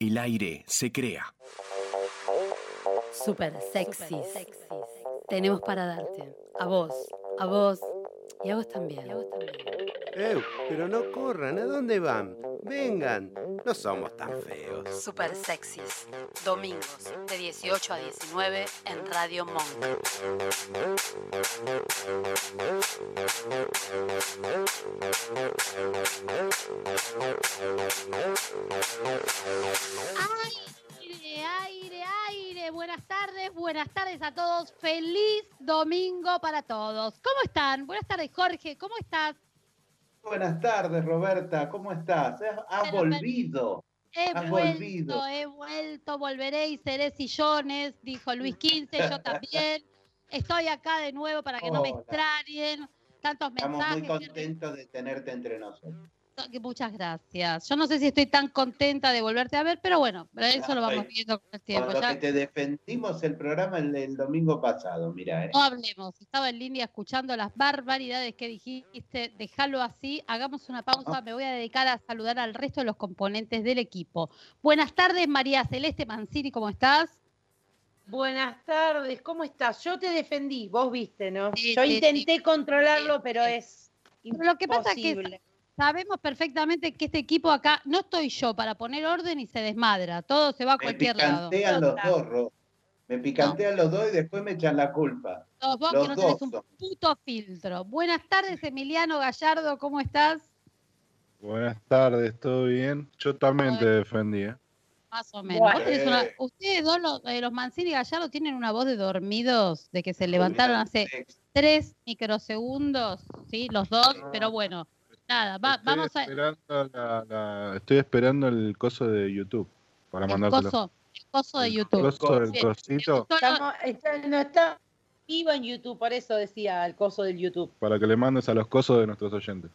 El aire se crea. Super sexys. Tenemos para darte. A vos, a vos y a vos también. Eh, pero no corran, ¿a dónde van? Vengan, no somos tan feos. Super sexys. Domingos de 18 a 19 en Radio Monk. Aire, aire, aire. Buenas tardes, buenas tardes a todos. Feliz domingo para todos. ¿Cómo están? Buenas tardes, Jorge. ¿Cómo estás? Buenas tardes, Roberta. ¿Cómo estás? Has, volvido. He Has vuelto, volvido. he vuelto, volveré y seré sillones, dijo Luis XV, yo también. Estoy acá de nuevo para que no me extrañen. Tantos Estamos mensajes. muy contentos de tenerte entre nosotros. Que- Muchas gracias. Yo no sé si estoy tan contenta de volverte a ver, pero bueno, eso lo vamos viendo con el tiempo. lo Ya que te defendimos el programa el, el domingo pasado, mira, ¿eh? no hablemos. Estaba en línea escuchando las barbaridades que dijiste. Déjalo así. Hagamos una pausa. Me voy a dedicar a saludar al resto de los componentes del equipo. Buenas tardes, María Celeste Mancini, ¿cómo estás? Buenas tardes, ¿cómo estás? Yo te defendí, vos viste, ¿no? Sí, Yo sí, intenté controlarlo, pero sí. es Pero lo que pasa es que. Sabemos perfectamente que este equipo acá, no estoy yo para poner orden y se desmadra. Todo se va a Me cualquier lado. picantean los dos, Ro. Me picantean los dos y después me echan la culpa. Todos vos los que no tenés dos un son. puto filtro. Buenas tardes, Emiliano Gallardo, ¿cómo estás? Buenas tardes, ¿todo bien? Yo también te defendí, ¿eh? Más o menos. Bueno. Vos tenés una- ustedes dos, los, eh, los Mancini y Gallardo, tienen una voz de dormidos, de que se levantaron hace tres microsegundos, ¿sí? Los dos, pero bueno, nada, va- Estoy vamos a... Esperando la- la- Estoy esperando el coso de YouTube para El mandárselo. coso, el coso de El YouTube. coso del Bien. cosito Estamos- está- no está vivo en YouTube, por eso decía el coso del YouTube. para que le mandes a los cosos de nuestros oyentes.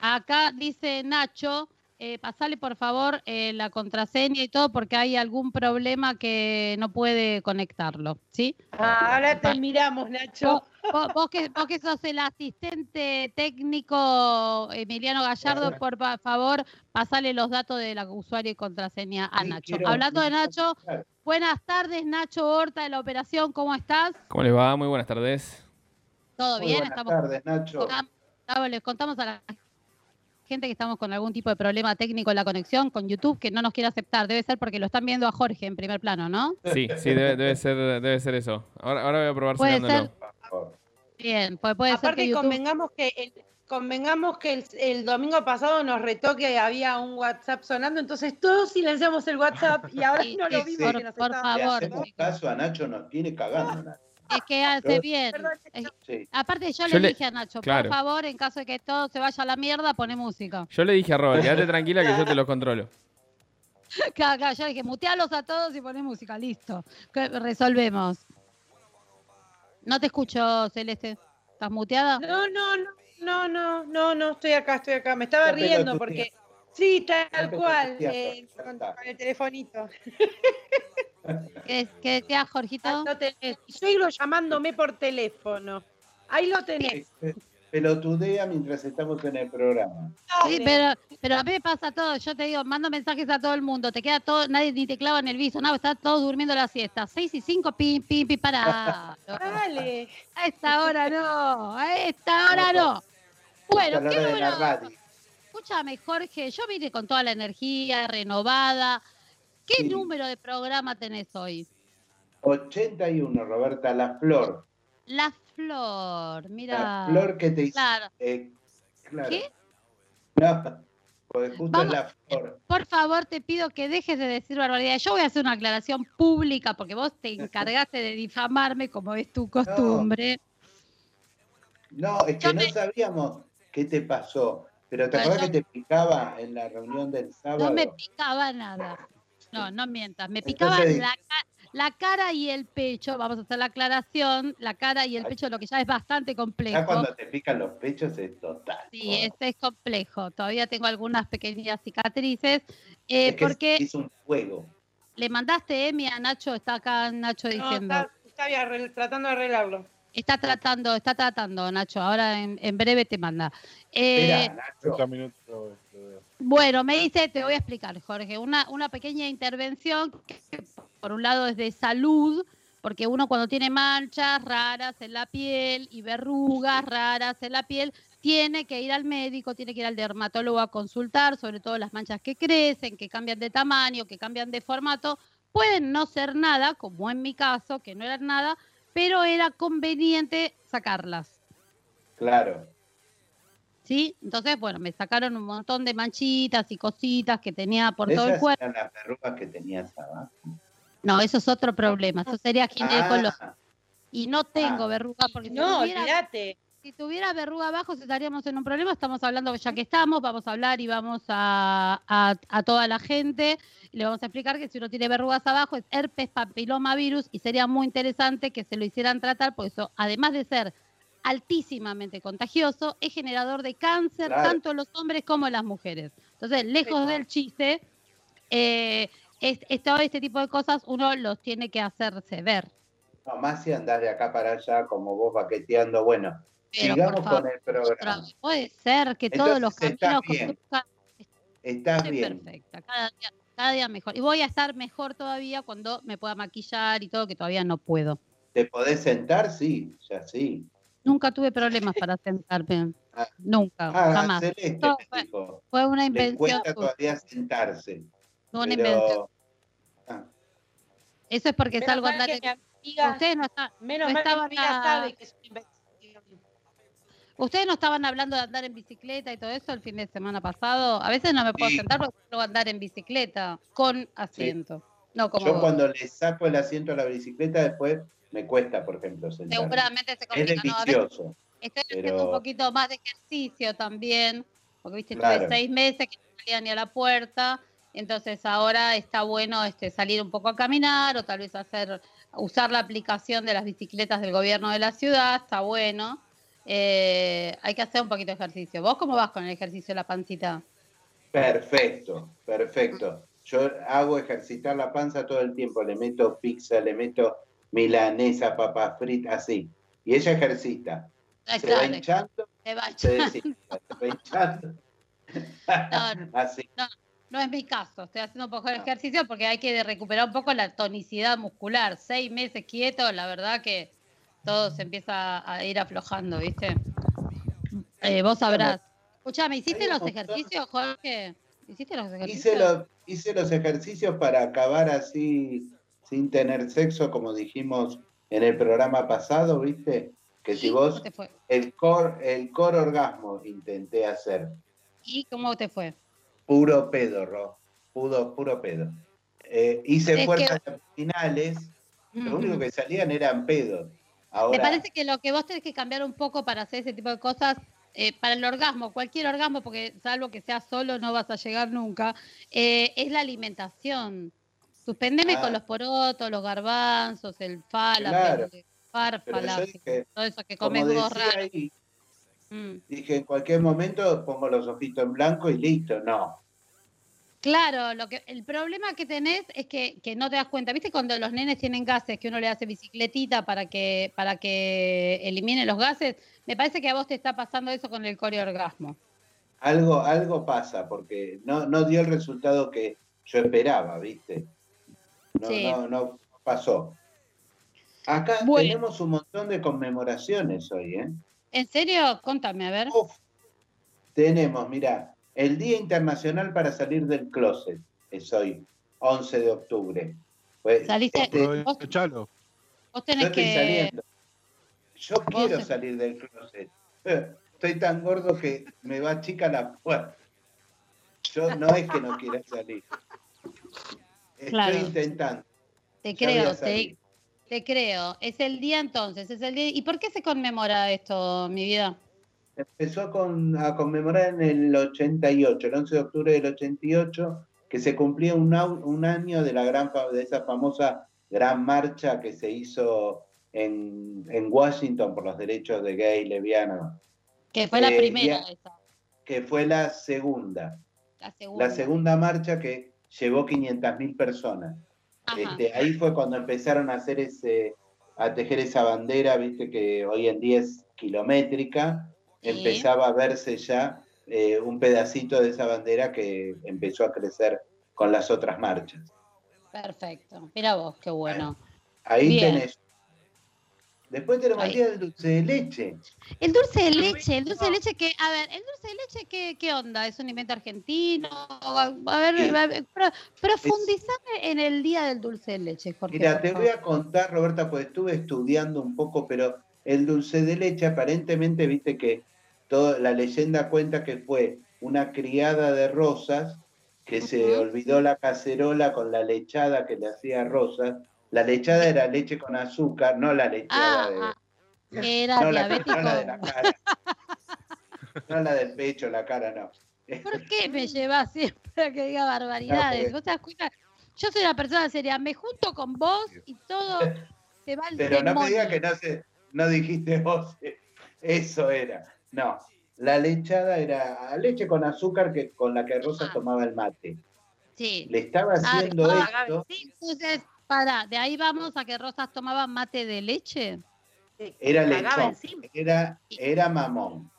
Acá dice Nacho, eh, pasale por favor eh, la contraseña y todo porque hay algún problema que no puede conectarlo, ¿sí? Ah, ahora te miramos, Nacho. Vos, vos- vos que, vos que sos el asistente técnico Emiliano Gallardo, por fa- favor, pasale los datos de la usuario y contraseña a Sí, Nacho. quiero- Hablando de Nacho, buenas tardes Nacho Horta de la operación, ¿cómo estás? ¿Cómo les va? Muy buenas tardes. ¿Todo Muy bien? buenas Estamos tardes, Nacho. Les contamos a la gente que estamos con algún tipo de problema técnico en la conexión con YouTube que no nos quiere aceptar. Debe ser porque lo están viendo a Jorge en primer plano, ¿no? Sí, sí, debe, debe ser, debe ser eso. Ahora, ahora voy a probar Puede ser. Bien, pues puede ser Aparte, que YouTube... convengamos que el, convengamos que el, el domingo pasado nos retó que había un WhatsApp sonando, entonces todos silenciamos el WhatsApp y ahora Sí, no lo sí, vimos por- que nos por favor, caso a Nacho, nos tiene cagando. Nacho. Es que hace Perdón, bien. Sí. Aparte yo, Yo le le- dije a Nacho, claro. por favor, en caso de que todo se vaya a la mierda, pone música. Yo le dije a Robert, quédate tranquila que yo te lo controlo. Claro, claro, yo le dije, mutealos a todos y pone música, listo. Resolvemos. No te escucho, Celeste. ¿Estás muteada? No, no, no, no, no, no, no, estoy acá, estoy acá. Me estaba riendo porque. Sí, tal cual, eh, con, con el telefonito. ¿Qué, qué decías, Jorgito? Lo tenés. Suegro llamándome por teléfono. Ahí lo tenés. Pelotudea mientras estamos en el programa. Sí, pero, pero a mí me pasa todo. Yo te digo, mando mensajes a todo el mundo. Te queda todo, nadie ni te clava en el viso. No, están todos durmiendo la siesta. 6 y 5, pim, pim, pim, para. Dale. A esta hora no. A esta hora no. Bueno, ¿qué hora Escúchame, Jorge. Yo vine con toda la energía renovada. ¿Qué Sí. número de programa tenés hoy? 81, Roberta, la flor. La flor. Mira. La flor que te hizo. Claro. eh, claro. ¿Qué? No, porque justo Vamos- es la flor. Por favor, te pido que dejes de decir barbaridades. Yo voy a hacer una aclaración pública porque vos te encargaste de difamarme como es tu costumbre. No, es Yo que no me- sabíamos qué te pasó. Pero ¿te acuerdas que te picaba en la reunión del sábado? No me picaba nada. No, no mientas. Me picaba Entonces- la, la cara y el pecho. Vamos a hacer la aclaración. La cara y el pecho, lo que ya es bastante Ya complejo. cuando te pican los pechos es total. Sí, este es complejo. Todavía tengo algunas pequeñas cicatrices. Eh, es que porque es un fuego. le mandaste Emi a Nacho, está acá Nacho No, diciendo. está, está bien, tratando de arreglarlo. Está tratando, está tratando, Nacho. Ahora en, en breve te manda. Eh, Nacho. Bueno, me dice, te voy a explicar, Jorge, una, una pequeña intervención que por un lado es de salud, porque uno cuando tiene manchas raras en la piel y verrugas raras en la piel, tiene que ir al médico, tiene que ir al dermatólogo a consultar, sobre todo las manchas que crecen, que cambian de tamaño, que cambian de formato. Pueden no ser nada, como en mi caso, que no eran nada, pero era conveniente sacarlas. Claro. ¿Sí? Entonces, bueno, me sacaron un montón de manchitas y cositas que tenía por todo el Esas cuerpo. eran las verrugas que tenías abajo. No, eso es otro problema. Eso sería ginecología. Ah, Y no tengo Ah. verrugas porque si No, tuviera, olvídate. Si tuviera verruga abajo estaríamos en un problema. Estamos hablando, ya que estamos, vamos a hablar y vamos a, a, a toda la gente. Y le vamos a explicar que si uno tiene verrugas abajo es herpes papilomavirus y sería muy interesante que se lo hicieran tratar porque eso, además de ser altísimamente contagioso, es generador de cáncer Claro. tanto en los hombres como en las mujeres. Entonces, lejos del chiste, eh, es, es todo este tipo de cosas uno los tiene que hacerse ver. no, más si andás de acá para allá como vos paqueteando. Bueno, Pero, sigamos favor, con el programa. puede ser que todos los caminos conduzcan Estás Estoy bien. perfecta, cada día, cada día mejor. Y voy a estar mejor todavía cuando me pueda maquillar y todo, que todavía no puedo. ¿Te podés sentar? Sí, ya sí. Nunca tuve problemas para sentarme. Ah. Nunca, Ah, jamás. Celeste No, me fue- dijo. Fue una Le invención. cuesta todavía sentarse. fue una invención. Ah, Eso es porque Menos salgo a andar. que en- mi amiga, Ustedes no, está- menos no mal que mi estaban amiga a- sabe que es una invención. Ustedes no estaban hablando de andar en bicicleta y todo eso el fin de semana pasado. A veces no me puedo Sí. sentar porque quiero andar en bicicleta con asiento. No como Yo vos. cuando le saco el asiento a la bicicleta, después me cuesta, por ejemplo, sentarme. Seguramente se Es complica. No, a veces delicioso. Estoy Pero- haciendo un poquito más de ejercicio también, porque viste, Claro. tuve seis meses que no salía ni a la puerta, entonces ahora está bueno este, salir un poco a caminar o tal vez hacer, usar la aplicación de las bicicletas del gobierno de la ciudad, está bueno. Eh, hay que hacer un poquito de ejercicio. ¿Vos cómo vas con el ejercicio de la pancita? Perfecto, perfecto. Yo hago ejercitar la panza todo el tiempo, le meto pizza, le meto milanesa, papas fritas, así. Y ella ejercita. Ah, Se va hinchando, va se va hinchando. No, Así. No es mi caso, estoy haciendo un poco de ejercicio porque hay que recuperar un poco la tonicidad muscular. Seis meses quieto, la verdad que todo se empieza a ir aflojando, ¿viste? Eh, vos sabrás. Escuchame, ¿hiciste los ejercicios, Jorge? ¿Hiciste los ejercicios? Hice los, hice los ejercicios para acabar así, sin tener sexo, como dijimos en el programa pasado, ¿viste? Que si ¿Y cómo vos, te fue? el core, el core orgasmo intenté hacer. ¿Y cómo te fue? Puro pedo, Ro. Puro, puro pedo. Eh, hice Es que- fuerzas abdominales, lo único que salían eran pedos. Ahora, Me parece que lo que vos tenés que cambiar un poco para hacer ese tipo de cosas, eh, para el orgasmo, cualquier orgasmo, porque salvo que sea solo no vas a llegar nunca, eh, es la alimentación. Suspendeme Ah. con los porotos, los garbanzos, el falafel, Claro. el farfala, dije, todo eso que comes vos decía raro. ahí, Mm. dije, en cualquier momento pongo los ojitos en blanco y listo. No. Claro, lo que el problema que tenés es que, que no te das cuenta. ¿Viste cuando los nenes tienen gases que uno le hace bicicletita para que para que elimine los gases? Me parece que a vos te está pasando eso con el coreorgasmo. Algo, algo pasa, porque no, no dio el resultado que yo esperaba, ¿viste? No, Sí. no, no pasó. Acá Bueno. tenemos un montón de conmemoraciones hoy, ¿eh? ¿En serio? Contame, a ver. Uf. Tenemos, mira, el Día Internacional para Salir del Closet es hoy, 11 de octubre. Pues, Saliste- este, vos- Aprovechalo. Vos yo estoy que. saliendo. Yo quiero salir del closet. Estoy tan gordo que me va chica la puerta. Yo no es que no quiera salir. Estoy Claro. intentando. Te Ya creo, te, te creo. Es el día entonces, es el día. ¿Y por qué se conmemora esto, mi vida? Empezó a, con- a conmemorar en el 88, el 11 de octubre del 88, que se cumplía un, año de la gran de esa famosa gran marcha que se hizo en, en Washington por los derechos de gay y lesbianos, Que fue la Eh, primera ya- esa. que fue la segunda. La segunda. La segunda marcha que llevó 500.000 personas. Este, ahí fue cuando empezaron a hacer ese, a tejer esa bandera, viste que hoy en día es kilométrica, Sí. empezaba a verse ya eh, un pedacito de esa bandera que empezó a crecer con las otras marchas. Perfecto. Mira vos, qué bueno. Ahí Bien. tenés. Después tenemos el día del dulce de leche. El dulce de leche, el dulce de leche que, a ver, el dulce de leche, ¿qué, qué onda? ¿Es un invento argentino? A ver, a ver, pro- profundizame en el día del dulce de leche, Jorge. Mira, te voy a contar, Roberta, pues estuve estudiando un poco, pero el dulce de leche aparentemente, viste que toda la leyenda cuenta que fue una criada de Rosas que se olvidó la cacerola con la lechada que le hacía Rosas. La lechada era leche con azúcar, no la lechada Ah, de... ah, era no, la, no la de la cara. No la del pecho, la cara no. ¿Por qué me llevas siempre a que diga barbaridades? porque- ¿Vos te das cuenta? Yo soy una persona seria, me junto con vos y todo se va al Pero no me digas que no, se, no dijiste vos. Eso era. No, la lechada era leche con azúcar que, con la que Rosas Ah. tomaba el mate. Sí. Le estaba Ah, haciendo ah, esto, sí, entonces, para, de ahí vamos a que Rosas tomaba mate de leche. era lechón, era, era mamón.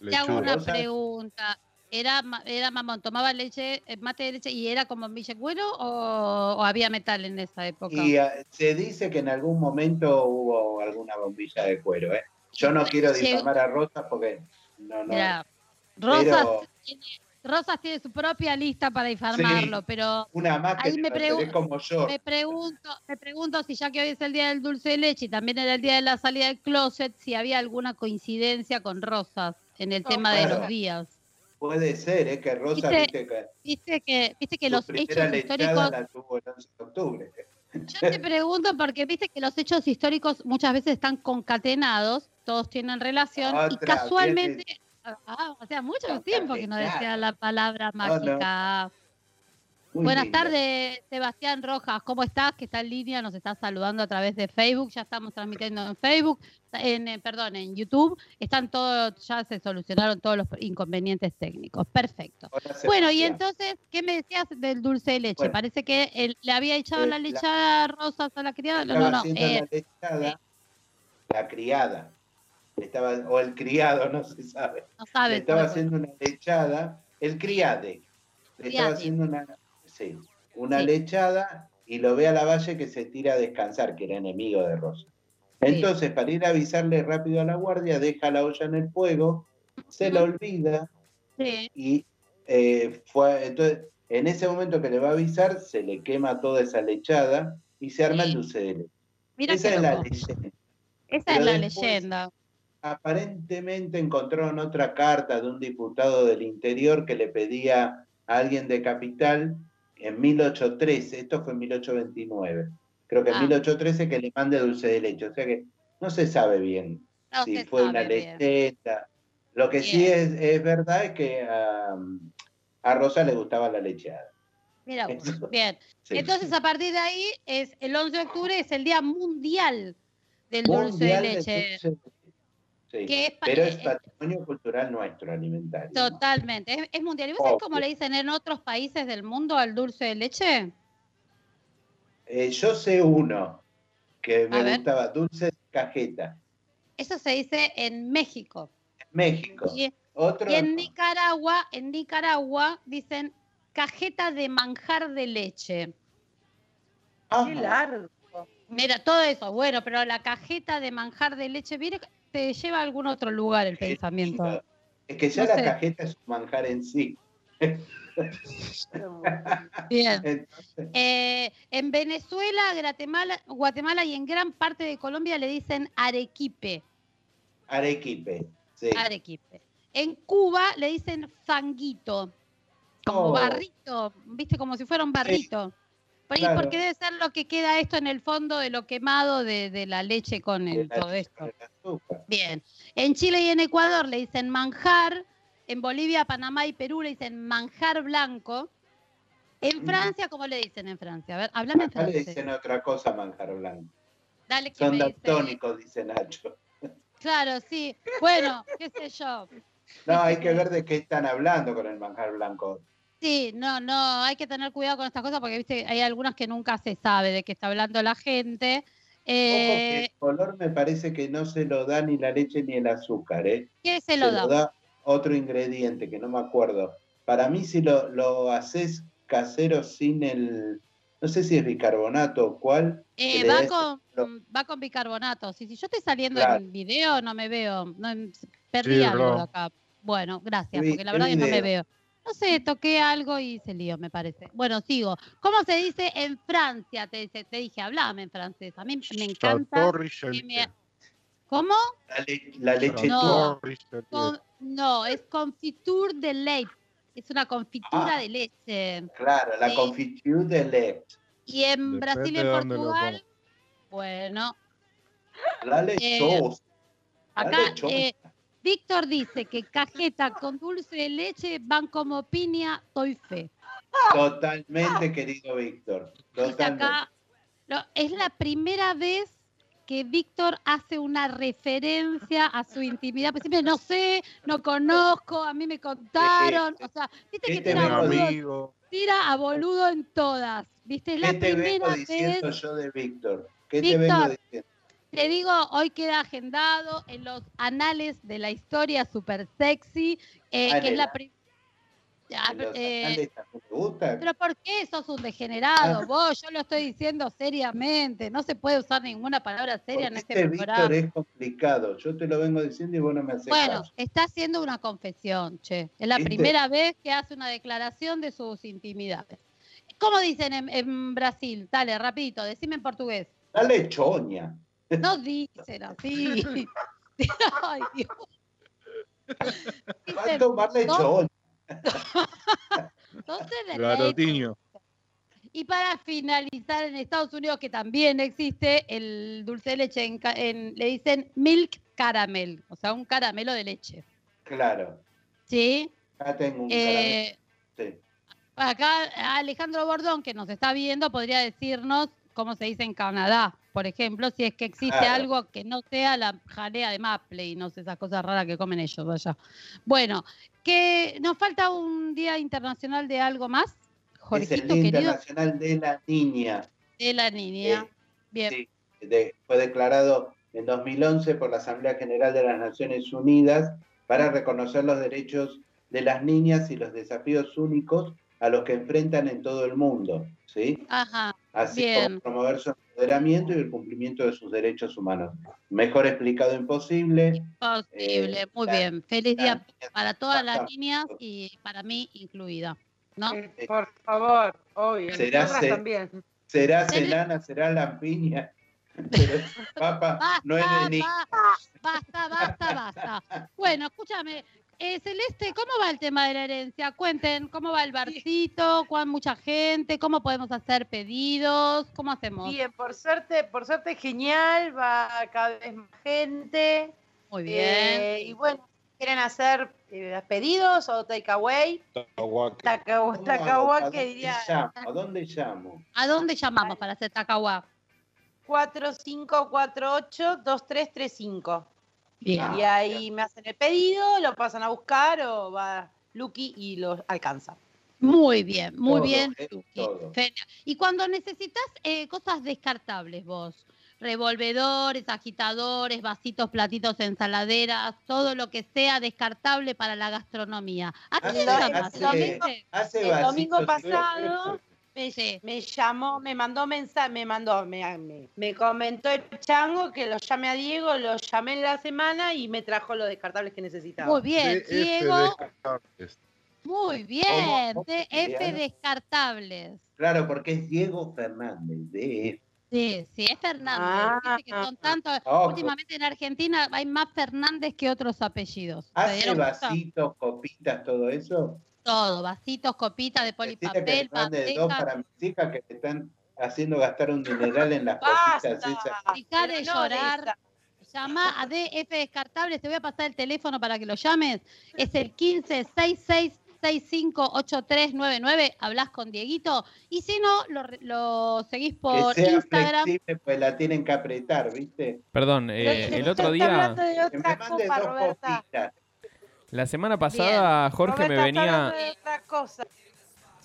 Y te hago una Rosas- pregunta. ¿Era, era mamón, tomaba leche, eh, mate de leche y era como Cuero o, o había metal en esa época? Y ah, se dice que en algún momento hubo alguna bombilla de cuero. ¿eh? Yo no quiero difamar a Rosas porque no, no. Rosas, pero tiene, Rosas tiene su propia lista para difamarlo, pero una más que ahí me pregun- como yo. me pregunto, me pregunto si ya que hoy es el día del dulce de leche y también era el día de la salida del closet, si había alguna coincidencia con Rosas en el No, tema de los días. Puede ser, es que Rosas, Viste, viste, que Viste que, viste que su los hechos históricos la tuvo el 11 de octubre. Yo te pregunto porque viste que los hechos históricos muchas veces están concatenados, todos tienen relación y casualmente, ah, o sea, mucho tiempo que no decía la palabra No, no. Muy Buenas tardes, Sebastián Rojas, ¿cómo estás? Que está en línea, nos está saludando a través de Facebook, ya estamos transmitiendo en Facebook, en, eh, perdón, en YouTube, están todos, ya se solucionaron todos los inconvenientes técnicos, perfecto. Hola, Bueno, y entonces, ¿qué me decías del dulce de leche? Bueno. Parece que le había echado Eh, la lechada rosas a la criada. No, no, no. eh, la lechada, la criada, estaba, o el criado, no se sabe. no Le sabe. estaba haciendo una lechada, el criade, le estaba haciendo una, sí, una Sí. lechada y lo ve a la valle que se tira a descansar, que era enemigo de Rosa. Entonces, para ir a avisarle rápido a la guardia, deja la olla en el fuego, se la olvida Sí. y eh, fue, entonces, en ese momento que le va a avisar, se le quema toda esa lechada y se arma Sí. el dulce de leche. Mira Esa es la leyenda. Esa Pero es la después- leyenda. Aparentemente encontraron otra carta de un diputado del interior que le pedía a alguien de Capital en 1813, esto fue en 1829, creo que en Ah. 1813 que le mande dulce de leche, o sea que no se sabe bien No si fue una leyenda. Lo que sí es, es verdad es que a, a Rosa le gustaba la lecheada. Mira. Eso. Bien. Sí. Entonces, a partir de ahí, es el 11 de octubre es el Día Mundial del dulce de Mundial de leche. dulce de leche. Sí, Que es pa- pero eh, es patrimonio cultural nuestro alimentario. ¿no? Totalmente. Es, es mundial. ¿Y vos sabés cómo le dicen en otros países del mundo al dulce de leche? Eh, yo sé uno que A me ver. gustaba, dulce de cajeta, Eso se dice en México. México. Y, Otro y en. Nicaragua, en Nicaragua dicen cajeta de manjar de leche. Ajá. Qué largo. Mira, todo eso, bueno, pero la cajeta de manjar de leche, viene, te lleva a algún otro lugar el pensamiento. Es que ya No la sé. cajeta es un manjar en sí. Bien. Entonces, Eh, en Venezuela, Guatemala, Guatemala y en gran parte de Colombia le dicen arequipe. Arequipe. Sí. Arequipe. En Cuba le dicen fanguito, como Oh. barrito, viste, como si fuera un barrito. Por- claro. Porque debe ser lo que queda esto en el fondo de lo quemado de, de la leche con el, todo esto. el azúcar. Bien. En Chile y en Ecuador le dicen manjar. En Bolivia, Panamá y Perú le dicen manjar blanco. En Mm. Francia, ¿cómo le dicen en Francia? A ver, hablame en Acá le francés. dicen otra cosa manjar blanco. Dale que Son daltónicos, dice Nacho. Claro, sí. Bueno, qué sé yo. No, hay que ver de qué están hablando con el manjar blanco. Sí, no, no, hay que tener cuidado con estas cosas porque viste, hay algunas que nunca se sabe de qué está hablando la gente. Ojo que Eh, el color me parece que no se lo da ni la leche ni el azúcar, ¿eh? ¿Qué se lo da? otro ingrediente que no me acuerdo. Para mí, si lo, lo haces casero sin el, no sé si es bicarbonato o cuál. Eh, va, con, lo- va con bicarbonato. Si, si yo estoy saliendo Claro. en video, no me veo. No, perdí Sí, algo de acá. Bueno, gracias, porque la ¿qué verdad que no me veo. No sé, toqué algo y se lío, me parece. Bueno, sigo. ¿Cómo se dice en Francia? Te, te, te dije, hablame en francés. A mí me encanta. Que me- ¿Cómo? La, le- la leche No. Con- no, es confiture de leche. Es una confitura Ah. de leche. Claro, la Sí. confiture de leche. Y en Depende Brasil y en Portugal, bueno, La lechosa. la acá lechosa. eh, Víctor dice que cajeta con dulce de leche van como piña, doy fe. Totalmente, querido Víctor. Acá, es la primera vez que Víctor hace una referencia a su intimidad. Pues siempre no sé, no conozco, a mí me contaron. O sea, viste que Este tira, vengo boludo, tira a boludo en todas. ¿Viste? Es la ¿Qué te vengo primera diciendo vez. yo de Víctor? ¿Qué te Víctor. vengo diciendo? Te digo, hoy queda agendado en los anales de la historia super sexy, eh, que es la primera. ¿En los anales también te gusta? pero ¿por qué sos un degenerado? Ah. Vos, yo lo estoy diciendo seriamente. No se puede usar ninguna palabra seria en este este programa. Víctor es complicado. Yo te lo vengo diciendo y vos no me haces Bueno, caso. está haciendo una confesión, che. Es la primera vez que hace una declaración de sus intimidades. ¿Cómo dicen en, en Brasil? Dale, rapidito, decime en portugués. La lechoña. No dicen así. Ay, Dios. Va a Dicen, tomar lechoña. entonces de Garotinho. Y para finalizar, en Estados Unidos, que también existe el dulce de leche, en- le dicen milk caramel, o sea, un caramelo de leche. Claro. ¿Sí? Acá tengo un Eh, caramelo. Sí. acá Alejandro Bordón, que nos está viendo, podría decirnos cómo se dice en Canadá, por ejemplo, si es que existe Claro. algo que no sea la jalea de maple y no sé, esas cosas raras que comen ellos allá. Bueno, que nos falta un Día Internacional de algo más, Es el Jorgito Día querido, Internacional de la Niña. de la niña. Eh, Bien. Sí, de- fue declarado en 2011 por la Asamblea General de las Naciones Unidas para reconocer los derechos de las niñas y los desafíos únicos a los que enfrentan en todo el mundo, ¿sí? Ajá. Así Bien. como promover su empoderamiento y el cumplimiento de sus derechos humanos. Mejor explicado imposible. Posible, Eh, muy la- bien. Feliz día para todas las niñas y para mí incluida. ¿no? Eh, Por favor, obvio. Será se- también. Será Celana, será Lampiña. Pero papa Basta, no es de niña. basta, basta, basta. Bueno, escúchame. Eh, Celeste, ¿cómo va el tema de la herencia? Cuenten, ¿cómo va el barcito? ¿Cuán mucha gente? ¿Cómo podemos hacer pedidos? ¿Cómo hacemos? Bien, por suerte, por suerte genial, va cada vez más gente. Muy bien. Eh, y bueno, ¿quieren hacer eh, pedidos o takeaway? ¿A que dónde diría llamo? ¿A dónde llamo? ¿A dónde llamamos para hacer tacahuá? 4548-2335. Bien. Ah, y ahí me hacen el pedido, lo pasan a buscar o va Lucky y lo alcanza. Muy bien, muy Todo, bien. eh. Y cuando necesitas eh, cosas descartables vos, revolvedores, agitadores, vasitos, platitos, ensaladeras, todo lo que sea descartable para la gastronomía. ¿A Hace- quién llamas? hace- El domingo pasado-. Me, Sí. me llamó, me mandó mensaje, me mandó, me, me, me comentó el chango que lo llame a Diego, lo llamé en la semana y me trajo los descartables que necesitaba. Muy bien, DF Diego. Muy bien, ¿Cómo? DF descartables. Claro, porque es Diego Fernández, de Sí, sí, es Fernández. Ah. Que son tantos. Ojo. Últimamente en Argentina hay más Fernández que otros apellidos. ¿Se ¿Hace vasitos, copitas, todo eso? Todo, vasitos, copitas de polipapel, me mande dos bandejas. para mis hijas que te están haciendo gastar un dineral en las esas. Dejar de no llorar. esa. Llama a DF Descartables, te voy a pasar el teléfono para que lo llames. Es el 1566658399. Hablas con Dieguito. Y si no, lo, lo seguís por que sea Instagram. flexible, pues la tienen que apretar, ¿viste? Perdón, eh, el otro día, hablando de Que me otra mande copa, dos Roberta. copitas. La semana pasada Jorge me venía, hablando de otra cosa.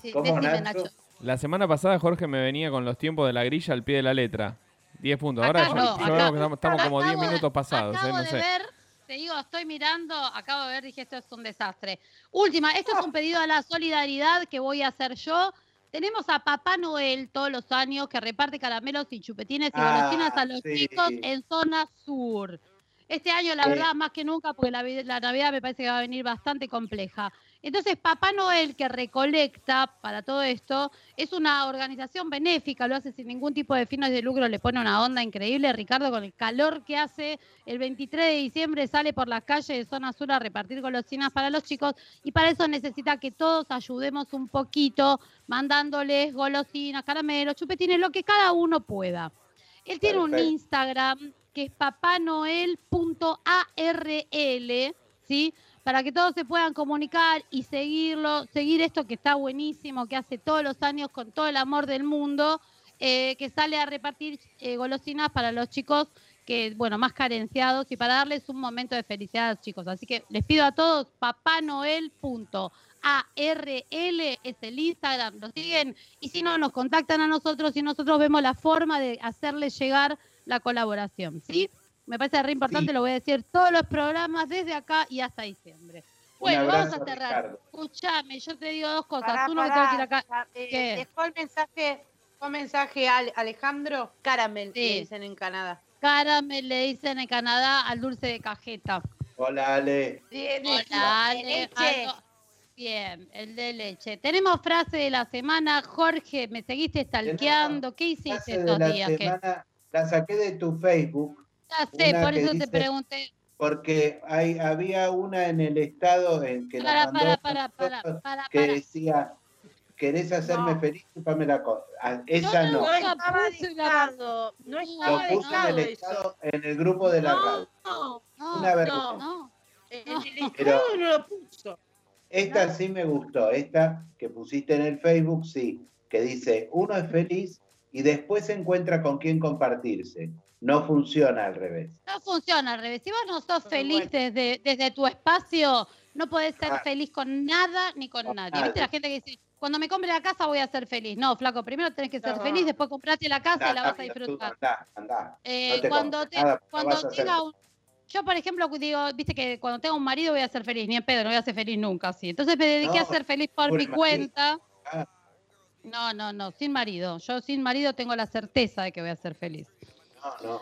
Sí, ¿Cómo, decime, Nacho? Nacho. la semana pasada Jorge me venía con los tiempos de la grilla al pie de la letra. 10 puntos. Ahora Acá yo, no, yo acá- veo que estamos, estamos como 10 Acabo de- minutos pasados, eh, Acabo no de sé. ver te digo, estoy mirando, acabo de ver, dije, esto es un desastre. Última, esto es un pedido a la solidaridad que voy a hacer yo. Tenemos a Papá Noel todos los años que reparte caramelos y chupetines y Ah, golosinas a los sí. chicos en zona sur. Este año, la verdad, más que nunca, porque la, vi- la Navidad me parece que va a venir bastante compleja. Entonces, Papá Noel, que recolecta para todo esto, es una organización benéfica, lo hace sin ningún tipo de fines de lucro, le pone una onda increíble. Ricardo, con el calor que hace, el 23 de diciembre sale por las calles de zona sur a repartir golosinas para los chicos y para eso necesita que todos ayudemos un poquito, mandándoles golosinas, caramelos, chupetines, lo que cada uno pueda. Él tiene un. Instagram que es papanoel.arl, ¿sí? Para que todos se puedan comunicar y seguirlo, seguir esto que está buenísimo, que hace todos los años con todo el amor del mundo, eh, que sale a repartir eh, golosinas para los chicos que, bueno, más carenciados y para darles un momento de felicidad a los chicos. Así que les pido a todos, papanoel.arl es el Instagram, lo siguen y si no, nos contactan a nosotros y nosotros vemos la forma de hacerles llegar la colaboración, ¿sí? Me parece re importante, Sí. lo voy a decir todos los programas desde acá y hasta diciembre. Un Bueno, vamos a cerrar. Escuchame, yo te digo dos cosas. Pará, Uno que pará, tengo que ir acá. eh, ¿Qué? Dejó el mensaje, el mensaje a Ale- Alejandro Caramel, Sí. le dicen en Canadá. Caramel le dicen en Canadá al dulce de cajeta. Hola, Ale. Bien, Hola, Ale, Bien, el de leche. Tenemos frase de la semana. Jorge, me seguiste stalkeando. ¿Qué hiciste estos días? Semana, la saqué de tu Facebook Ya sé, por eso te pregunté. porque hay, había una en el estado en que Para, mandó para, para, para, para, que para. decía, ¿querés hacerme No. feliz? Chupame la cosa. Esa no, no. No estaba la- dejado, no Lo Lo estaba puse en el eso. estado, en el grupo de la radio. No, No, Una no, vergüenza. no. en No. el Pero- estado no lo puso. Esta sí me gustó, esta que pusiste en el Facebook, sí, que dice, uno es feliz y después se encuentra con quién compartirse. No funciona al revés. No funciona al revés. Si vos no sos feliz desde, desde tu espacio, no podés ser Ah. feliz con nada ni con Con nadie. nadie. ¿Viste la gente que dice, cuando me compre la casa voy a ser feliz? No, flaco, primero tenés que ser No. feliz, después comprate la casa y la vas a disfrutar. Andá, andá. Eh, no te cuando te- nada, porque no cuando vas a ser tenga un- yo, por ejemplo, digo, viste que cuando tenga un marido voy a ser feliz, ni en pedo, no voy a ser feliz nunca, sí. Entonces me dediqué a ser feliz por por mi marido. cuenta. Ah. No, no, no, sin marido. Yo sin marido tengo la certeza de que voy a ser feliz. No, no.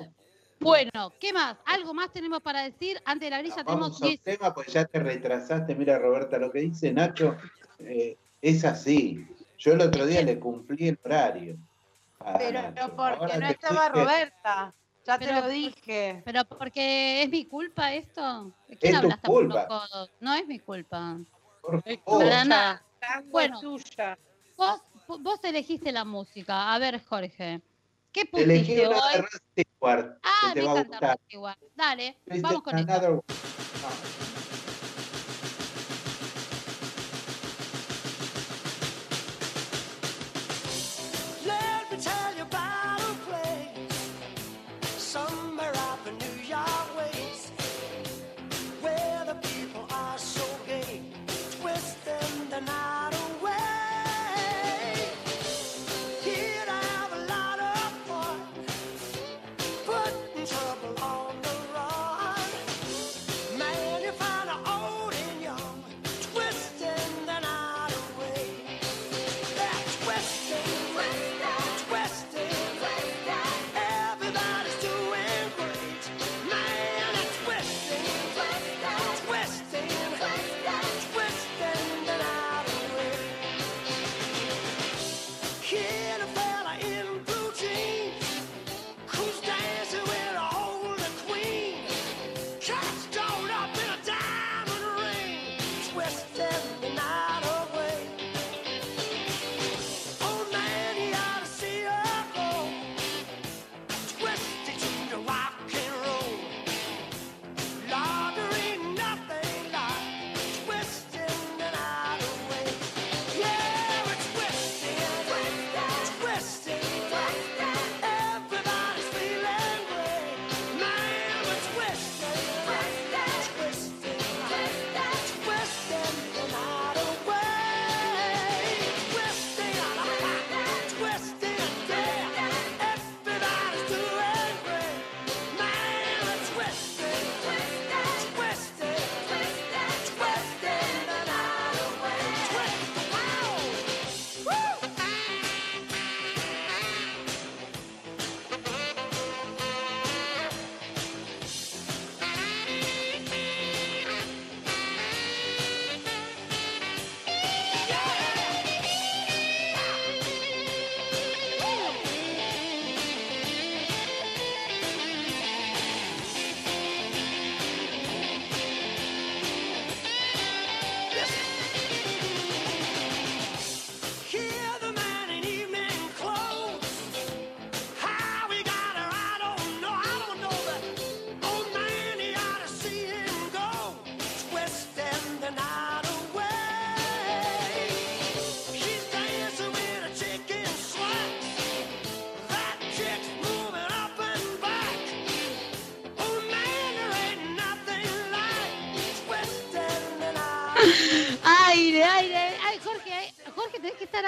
Bueno, ¿qué más? ¿Algo más tenemos para decir? Antes de la grilla tenemos Vamos a un 10 tema, pues ya te retrasaste. Mira, Roberta, lo que dice Nacho eh, es así. Yo el otro día le cumplí el horario. Pero Nacho. porque Ahora no estaba Roberta. Ya te lo dije. Pero porque es mi culpa esto. ¿De quién Es tu hablas culpa. codos? No es mi culpa. Por favor. Para nada. Bueno. tuya. Vos, vos elegiste la música. A ver, Jorge. ¿Qué Elegí pusiste una de hoy? Stewart, Ah, que me te a encanta gustar. Stewart. Dale, vamos con esto.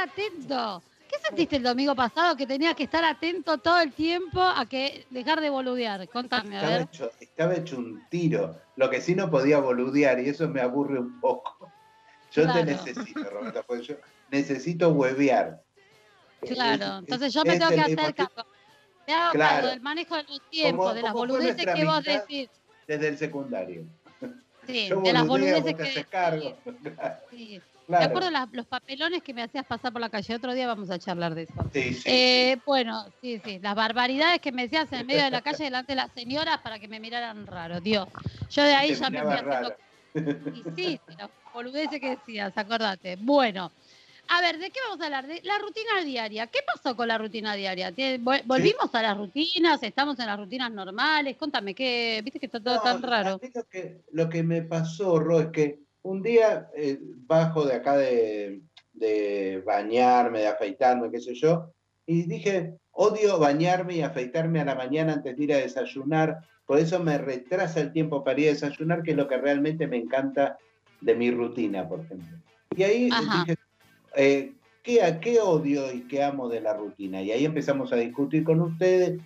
Atento. ¿Qué sentiste el domingo pasado que tenías que estar atento todo el tiempo a que dejar de boludear? Contame, a Estaba ver. hecho, estaba hecho un tiro. Lo que sí no podía boludear y eso me aburre un poco. Yo Claro. te necesito, Roberta, porque yo necesito huevear. Claro, Es- entonces yo me es tengo que hacer cargo. Me hago Claro. cargo del manejo de los tiempos, Como- de las boludeces que vos decís. Desde el secundario. Sí, Yo de las boludeces vos te que haces cargo. sí. Claro. Acuerdo las- los papelones que me hacías pasar por la calle. Otro día vamos a charlar de eso. Sí, sí, Eh, Bueno, sí, sí. Las barbaridades que me decías en el medio de la calle delante de las señoras para que me miraran raro, Dios. Yo de ahí Te ya me miraba fui haciendo raro. Y sí, las boludeces que decías, acordate. Bueno, a ver, ¿de qué vamos a hablar? De la rutina diaria. ¿Qué pasó con la rutina diaria? ¿Tie- vol- ¿Volvimos a las rutinas? ¿Estamos en las rutinas normales? Contame, ¿qué? ¿Viste que está todo No, tan raro? a Lo que, lo que me pasó, Ro, es que un día eh, bajo de acá de, de bañarme, de afeitarme, qué sé yo, y dije, odio bañarme y afeitarme a la mañana antes de ir a desayunar, por eso me retrasa el tiempo para ir a desayunar, que es lo que realmente me encanta de mi rutina, por ejemplo. Y ahí Ajá. dije, eh, ¿qué, ¿qué odio y qué amo de la rutina? Y ahí empezamos a discutir con ustedes.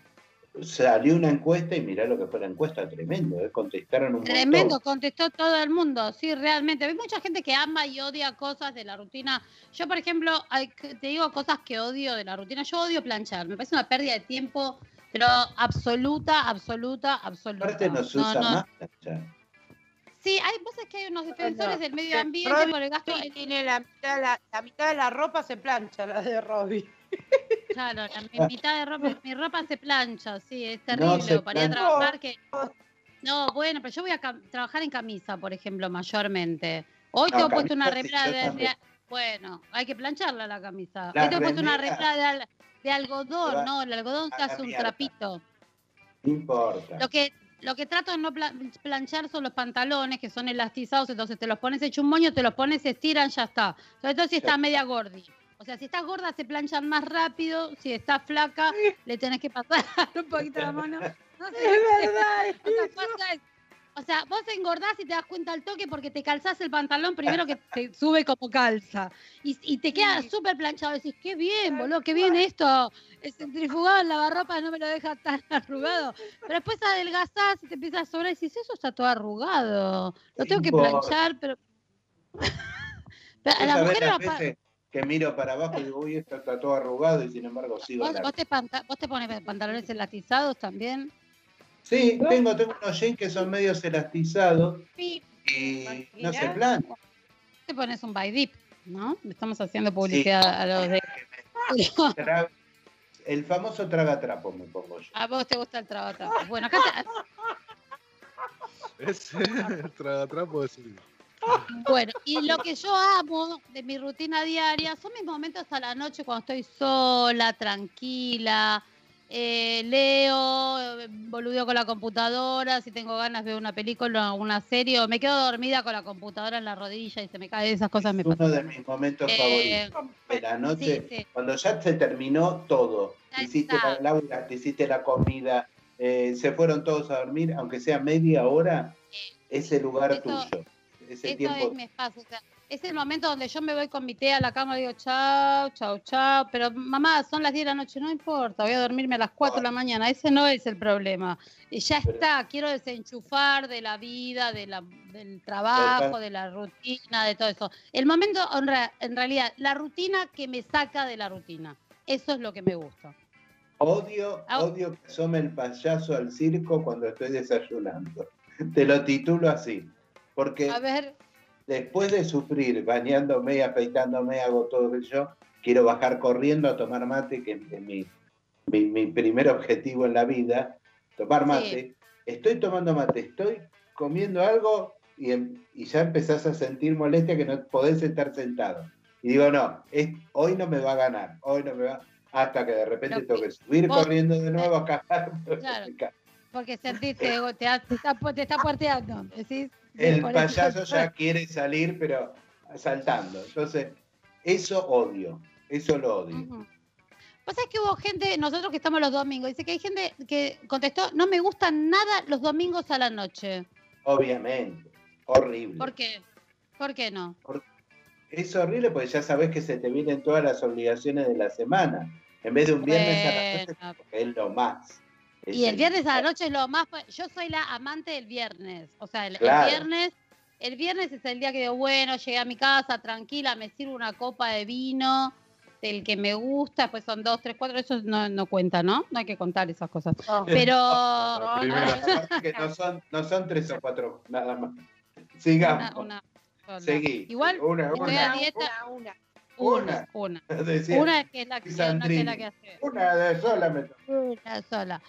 Salió una encuesta y mirá lo que fue la encuesta, tremendo, ¿eh? contestaron un Tremendo, montón. contestó todo el mundo, sí, realmente. Hay mucha gente que ama y odia cosas de la rutina. Yo, por ejemplo, hay que- te digo cosas que odio de la rutina. Yo odio planchar, me parece una pérdida de tiempo, pero absoluta, absoluta, absoluta. Aparte no se usa más planchar. Sí, hay veces que hay unos defensores no. del medio ambiente Robbie por el gasto. Tiene la mitad, de la, la mitad de la ropa se plancha, la de Robbie. Claro, la mi- mitad de ropa, mi ropa se plancha, sí, es terrible. para ir a trabajar que. No, bueno, pero yo voy a trabajar en camisa, por ejemplo, mayormente. Hoy No, tengo puesto una remera de. Bueno, hay que plancharla la camisa. La Hoy tengo puesto una remera- de, al- de algodón, no, el algodón se hace un trapito. No importa. Lo que, lo que trato de no pla- planchar son los pantalones que son elastizados, entonces te los pones hecho un moño, te los pones, se estiran, ya está. Sobre todo si estás media gordi. O sea, si estás gorda se planchan más rápido, si estás flaca le tenés que pasar un poquito la mano. No sé, Es verdad. otra cosa es- o sea, vos engordás y te das cuenta al toque porque te calzás el pantalón primero que te sube como calza. Y, y te queda súper planchado. Decís, qué bien, boludo, qué bien esto. El centrifugado en lavarropa no me lo deja tan arrugado. Pero después adelgazás y te empieza a sobrar y decís, eso está todo arrugado. Lo tengo que planchar, pero. Pero a la mujer veces que miro para abajo y digo, uy, esto está todo arrugado y sin embargo sigo ¿Vos, vos te panta- vos te pones pantalones elastizados también? Sí, tengo, tengo unos jeans que son medios elastizados Sí. y no se planchan. Te pones un by dip, ¿no? Estamos haciendo publicidad a los de. Tra- El famoso tragatrapo me pongo yo. A vos te gusta el trabajo. Bueno, acá te- Ese tragatrapo de Silvio. Bueno, y lo que yo amo de mi rutina diaria son mis momentos a la noche cuando estoy sola, tranquila, eh, leo, eh, boludeo con la computadora, si tengo ganas veo una película o una serie, o me quedo dormida con la computadora en la rodilla y se me cae, esas cosas me Es uno pasan. de mis momentos Eh, favoritos. De la noche, sí, sí. cuando ya se terminó todo. Hiciste está. la Laura, te hiciste la comida, eh, se fueron todos a dormir, aunque sea media hora, ese lugar Eso- tuyo. Ese Eso tiempo. es mi espacio. o sea, es el momento donde yo me voy con mi té a la cama y digo, chao, chao, chao. Pero mamá, son las 10 de la noche, no importa, voy a dormirme a las 4 de la mañana. Ese no es el problema. Y ya está, quiero desenchufar de la vida, de la, del trabajo, de la rutina, de todo eso. El momento, en, rea- en realidad, la rutina que me saca de la rutina. Eso es lo que me gusta. Odio, odio que asome el payaso al circo cuando estoy desayunando. Te lo titulo así. Porque A ver, después de sufrir bañándome afeitándome, hago todo eso, quiero bajar corriendo a tomar mate, que es mi, mi, mi primer objetivo en la vida, tomar mate. Estoy tomando mate, estoy comiendo algo y, em- y ya empezás a sentir molestia que no podés estar sentado. Y digo, no, es- hoy no me va a ganar, hoy no me va hasta que de repente Pero tengo que subir vos- corriendo de nuevo a cagar. Claro. porque sentiste, te, te está, te está puerteando. Decís, El payaso ya quiere salir, pero saltando. Entonces, eso odio, eso lo odio. Ujú. Vos sabés que hubo gente, nosotros que estamos los domingos, dice que hay gente que contestó, no me gustan nada los domingos a la noche. Obviamente, horrible. ¿Por qué? ¿Por qué no? es horrible porque ya sabes que se te vienen todas las obligaciones de la semana. En vez de un viernes a la noche, Bueno, es lo más. Y el viernes a la noche es lo más. Yo soy la amante del viernes. O sea, el, viernes. El viernes es el día que digo, bueno, llegué a mi casa tranquila, me sirvo una copa de vino, del que me gusta, pues son dos, tres, cuatro, eso no, no cuenta, ¿no? No hay que contar esas cosas. No. Pero. Que no son, no son tres o cuatro, nada más. Sigamos. Una, una sola. Seguí. Igual Una, estoy a una, dieta. Una, Una, una. decía, Una que es la que, una es la que hace. una de sola me. Una sola.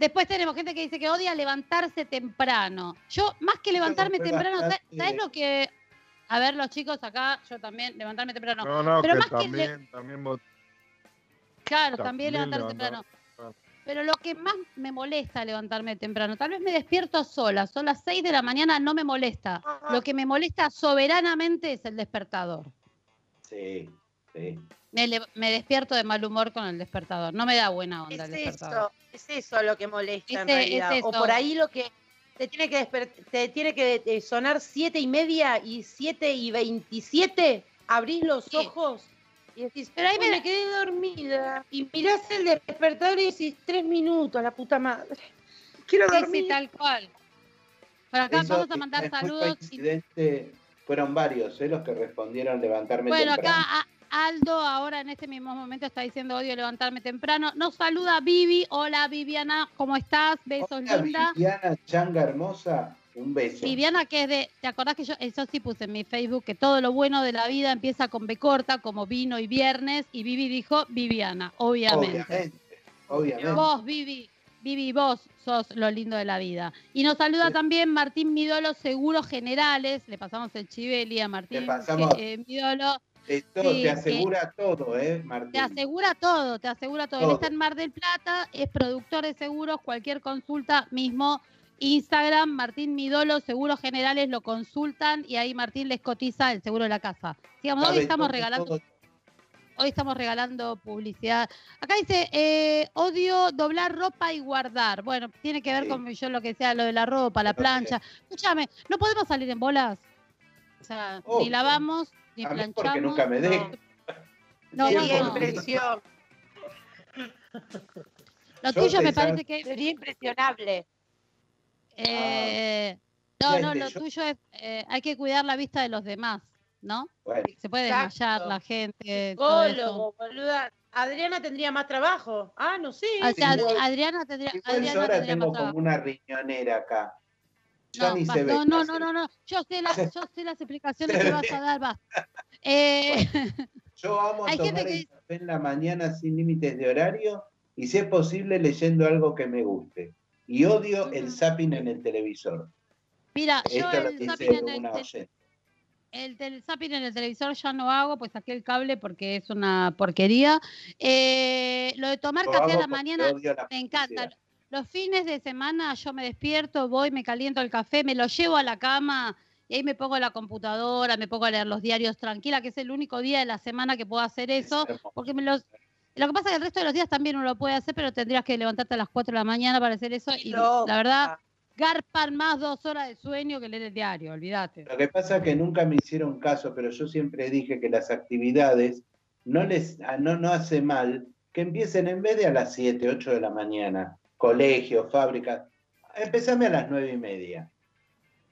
Después tenemos gente que dice que odia levantarse temprano. Yo, más que levantarme temprano, ¿sabes lo que.? A ver, los chicos acá, yo también, levantarme temprano. No, no, Pero que más que le- también, también vos- Claro, También también levantarme levantar- temprano. Pero lo que más me molesta levantarme temprano, tal vez me despierto sola, son las 6 de la mañana, no me molesta. Lo que me molesta soberanamente es el despertador. Sí, sí. Me, le- me despierto de mal humor con el despertador, no me da buena onda el Es despertador. eso, es eso lo que molesta en realidad. es O por ahí lo que te tiene que te tiene que eh, sonar siete y media y siete y veintisiete, abrís los Sí. ojos y decís, Pero ahí "Uy, me- me quedé dormida. Y mirás el despertador y decís, tres minutos, la puta madre. Quiero Sí, sí, dormir. tal cual. Por acá Eso vamos a mandar saludos. y-. Fueron varios ¿eh? los que respondieron levantarme Bueno, temprano. acá a- Aldo ahora en este mismo momento está diciendo odio levantarme temprano. Nos saluda Vivi. Hola Viviana, ¿cómo estás? Besos Hola, linda. Viviana Changa hermosa, un beso. Viviana, que es de, ¿te acordás que yo, eso sí puse en mi Facebook, que todo lo bueno de la vida empieza con B corta, como vino y viernes, y Vivi dijo Viviana, obviamente. Obviamente, obviamente. Vos, Vivi, Vivi, vos sos lo lindo de la vida. Y nos saluda Sí. también Martín Midolo, Seguros Generales. Le pasamos el chiveli a Martín eh, Midolo. Sí, te asegura todo, ¿eh, Martín? Te asegura todo, te asegura todo. Él Todo. está en Mar del Plata, es productor de seguros, cualquier consulta, mismo Instagram, Martín Midolo, Seguros Generales, lo consultan y ahí Martín les cotiza el seguro de la casa. Digamos, hoy estamos todo, regalando todo. Hoy estamos regalando publicidad. Acá dice, eh, odio doblar ropa y guardar. Bueno, tiene que ver Sí. con yo lo que decía, lo de la ropa, la plancha. Escúchame, no podemos salir en bolas. O sea, ni lavamos, ni A mí planchamos. porque nunca me dejan. No, Sí, vos Sería no. no. impresión, Lo Yo tuyo me parece que... sería impresionable. eh, no, no, Gente, lo yo- tuyo es... eh, hay que cuidar la vista de los demás, ¿no? Bueno, Se puede Exacto. desmayar la gente. Psicólogo, boluda. Adriana tendría más trabajo. Ah, no sé. O sea, Igual- Adriana tendría, Adriana ahora tendría más tengo trabajo. como una riñonera acá. No, ni basta, se ve. no, no, no, no, no. Yo sé, la- yo sé las explicaciones que vas a dar, basta. Eh, Yo amo Hay tomar el café en la mañana sin límites de horario y si es posible leyendo algo que me guste. Y odio el zapping en el televisor. mira, yo Esto el zapping, en el, una tel- oyente. el zapping en el televisor ya no hago, pues saqué el cable porque es una porquería. Eh, lo de tomar Lo café a la mañana me encanta. publicidad. Los fines de semana yo me despierto, voy, me caliento el café, me lo llevo a la cama y ahí me pongo la computadora, me pongo a leer los diarios tranquila, que es el único día de la semana que puedo hacer Es eso. Porque me los. Lo que pasa es que el resto de los días también uno lo puede hacer, pero tendrías que levantarte a las 4 de la mañana para hacer eso. Y Loca. la verdad, garpan más dos horas de sueño que leer el diario, olvídate. Lo que pasa es que nunca me hicieron caso, pero yo siempre dije que las actividades no les no, no hace mal que empiecen en vez de a las 7, 8 de la mañana, colegio, fábrica, empezame a las 9 y media.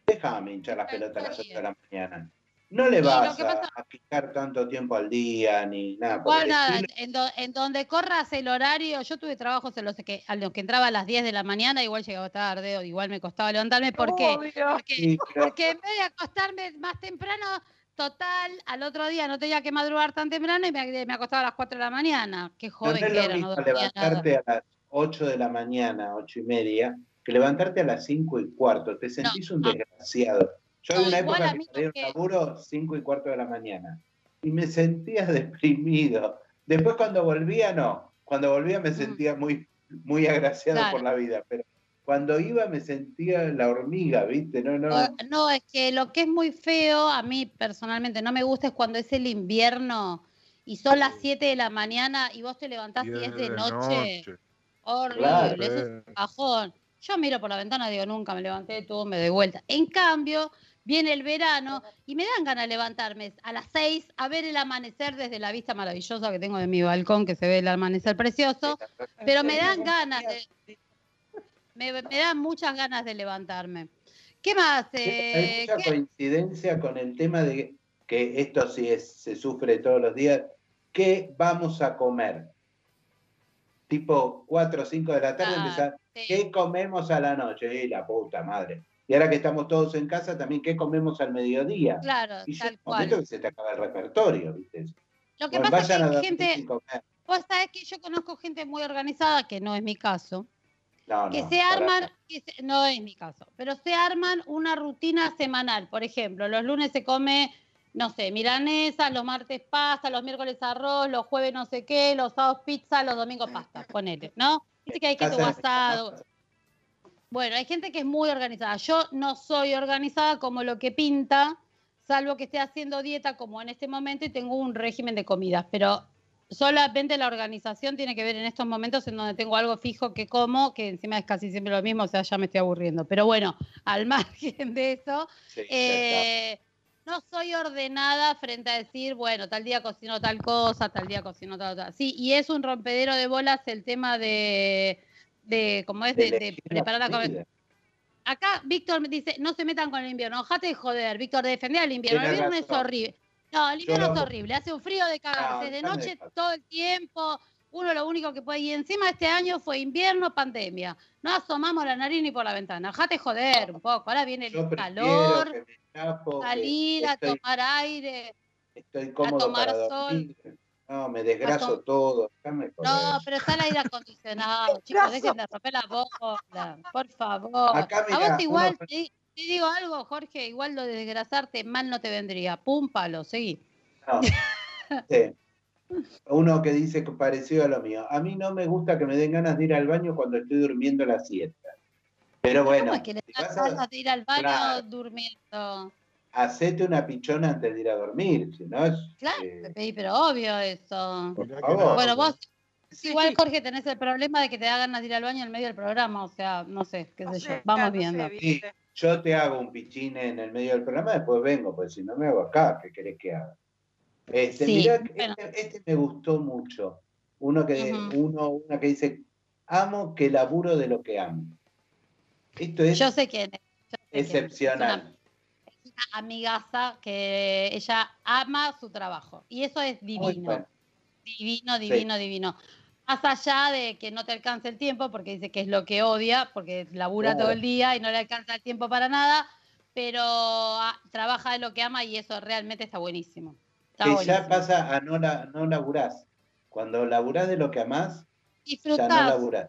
Déjame hinchar las Está pelotas a las 8 de la mañana. No le vas a, a fijar tanto tiempo al día ni nada. Igual nada, en, do- en donde corras el horario, yo tuve trabajos en los que, a los que entraba a las 10 de la mañana, igual llegaba tarde, o igual me costaba levantarme. ¿Por qué? Porque, Sí, porque en vez de acostarme más temprano, total, al otro día no tenía que madrugar tan temprano y me, me acostaba a las 4 de la mañana. Qué No joven es que era, no nada. levantarte a las 8 de la mañana, 8 y media, que levantarte a las 5 y cuarto. Te sentís un no. desgraciado. Yo No, en una época que salía un que- laburo 5 y cuarto de la mañana. Y me sentía deprimido. Después cuando volvía, no. Cuando volvía me sentía muy, muy agraciado. Claro. por la vida. Pero cuando iba me sentía la hormiga, ¿viste? No, no. No, es que lo que es muy feo, a mí personalmente no me gusta, es cuando es el invierno y son las 7 de la mañana y vos te levantás y es de noche. Horrible, Claro. eso es un bajón. Yo miro por la ventana y digo, nunca me levanté, todo me doy vuelta. En cambio, viene el verano y me dan ganas de levantarme a las 6 a ver el amanecer desde la vista maravillosa que tengo de mi balcón, que se ve el amanecer precioso, pero me dan ganas de, me, me dan muchas ganas de levantarme. ¿Qué más? Hay Eh, mucha ¿qué- coincidencia con el tema de que esto sí es, se sufre todos los días. ¿Qué vamos a comer? Tipo 4 o 5 de la tarde, Ah, empezar, sí. ¿qué comemos a la noche? ¡Y la puta madre! Y ahora que estamos todos en casa, también, ¿qué comemos al mediodía? Claro, Y tal momento cual. que se te acaba el repertorio, ¿viste? Lo que Bueno, pasa es que hay gente, sin comer. vos sabés que yo conozco gente muy organizada, que no es mi caso, No, que no, se arman, que se- no es mi caso, pero se arman una rutina semanal. Por ejemplo, los lunes se come, no sé, milanesa, los martes pasta, los miércoles arroz, los jueves no sé qué, los sábados pizza, los domingos pasta, ponele, ¿no? Dice que hay que tu Casa- asado. Bueno, hay gente que es muy organizada. Yo no soy organizada como lo que pinta, salvo que esté haciendo dieta como en este momento y tengo un régimen de comidas, pero solamente la organización tiene que ver en estos momentos en donde tengo algo fijo que como, que encima es casi siempre lo mismo, o sea, ya me estoy aburriendo. Pero bueno, al margen de eso, Sí, eh, no soy ordenada frente a decir, bueno, tal día cocino tal cosa, tal día cocino tal otra. Sí, y es un rompedero de bolas el tema de, de como es, de, de preparar la comida. Acá Víctor me dice, no se metan con el invierno, ojate de joder, Víctor, defender al invierno. El invierno es horrible. No, el invierno es horrible, hace un frío de cagarse, No, de noche todo el tiempo, uno lo único que puede, y encima este año fue invierno, pandemia. No asomamos la nariz ni por la ventana, ojate joder un poco, ahora viene el calor, que me chapo, que salir a estoy- tomar aire. Estoy cómodo tomar para sol. No, me desgraso tom- todo. déjame No, pero está el aire acondicionado, chicos, dejen de romper la bola, por favor. Acá, a mirá, vos igual, uno- te, te digo algo, Jorge, igual lo de desgrasarte mal no te vendría. Pum, palo, seguí. No. Sí. Uno que dice que parecido a lo mío. A mí no me gusta que me den ganas de ir al baño cuando estoy durmiendo la siesta. Pero bueno, ¿Cómo es que le si das a- de ir al baño Claro. durmiendo? hacete una pichona antes de ir a dormir. Si no es. Claro, eh, Pepe, pero obvio eso. por favor. no. Bueno, vos Sí, igual, Jorge, tenés el problema de que te da ganas de ir al baño en medio del programa, o sea, no sé, qué no sé yo. sé, Vamos no sé, viendo. Yo te hago un pichine en el medio del programa, después vengo, pues si no me hago acá, ¿qué querés que haga? Este, Sí, mirá que bueno. este, este me gustó mucho. Uno que, uno, una que dice, amo que laburo de lo que amo. Esto es Yo sé quién es. yo sé quién es. Es una- excepcional. es una amigaza que ella ama su trabajo. Y eso es divino. bueno. Divino, divino, divino. Más allá de que no te alcance el tiempo, porque dice que es lo que odia, porque labura todo el día y no le alcanza el tiempo para nada, pero ah, trabaja de lo que ama y eso realmente está buenísimo. Que ya pasa a no, la, no laburás. Cuando laburás de lo que amás, ya no laburás.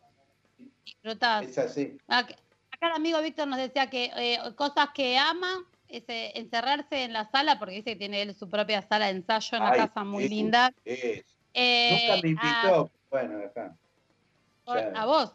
disfrutás. Es así. Acá el amigo Víctor nos decía que eh, cosas que ama es eh, encerrarse en la sala, porque dice que tiene él su propia sala de ensayo en una Ay, casa muy linda. es. Eh, Nunca me a- invitó. Bueno, acá. por- a, vos,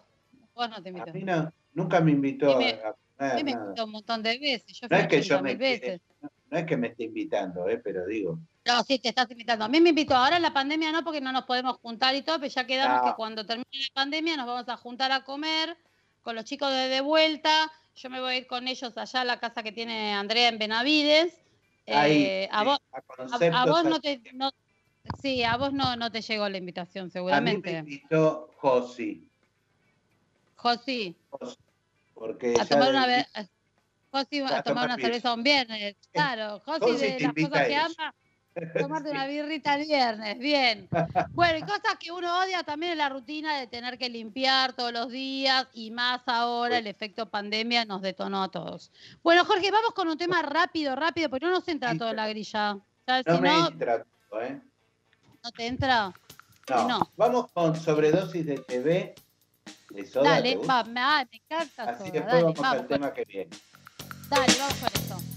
vos no te A invito. mí no, nunca me invitó me- a A me invitó un montón de veces. Yo No fui es que yo 80.000 me veces. no, no es que me esté invitando, eh, pero digo, No, sí, te estás invitando. A mí me invitó. Ahora en la pandemia no, porque no nos podemos juntar y todo, pero ya quedamos No. que cuando termine la pandemia nos vamos a juntar a comer con los chicos de, de vuelta. Yo me voy a ir con ellos allá a la casa que tiene Andrea en Benavides. ahí, Eh, a sí, vos, a vos no te. No, sí, a vos no, no te llegó la invitación, A mí me seguramente. invitó Josi, Josi, Josi, porque a tomar una, ve- Josi, A a tomar tomar una cerveza un viernes. Claro, Josi, Josi de las cosas que ama. Tomarte una birrita el viernes, bien. Bueno, y cosas que uno odia también es la rutina de tener que limpiar todos los días y más ahora el efecto pandemia nos detonó a todos. Bueno, Jorge, vamos con un tema rápido, rápido, porque no nos entra todo en la grilla. No si me no, entra todo, ¿eh? no te entra. No. No. Vamos con sobredosis de TV de soda. Dale, va, me, encanta Así Soda, después dale, vamos, vamos, al tema que viene. Dale, vamos con eso.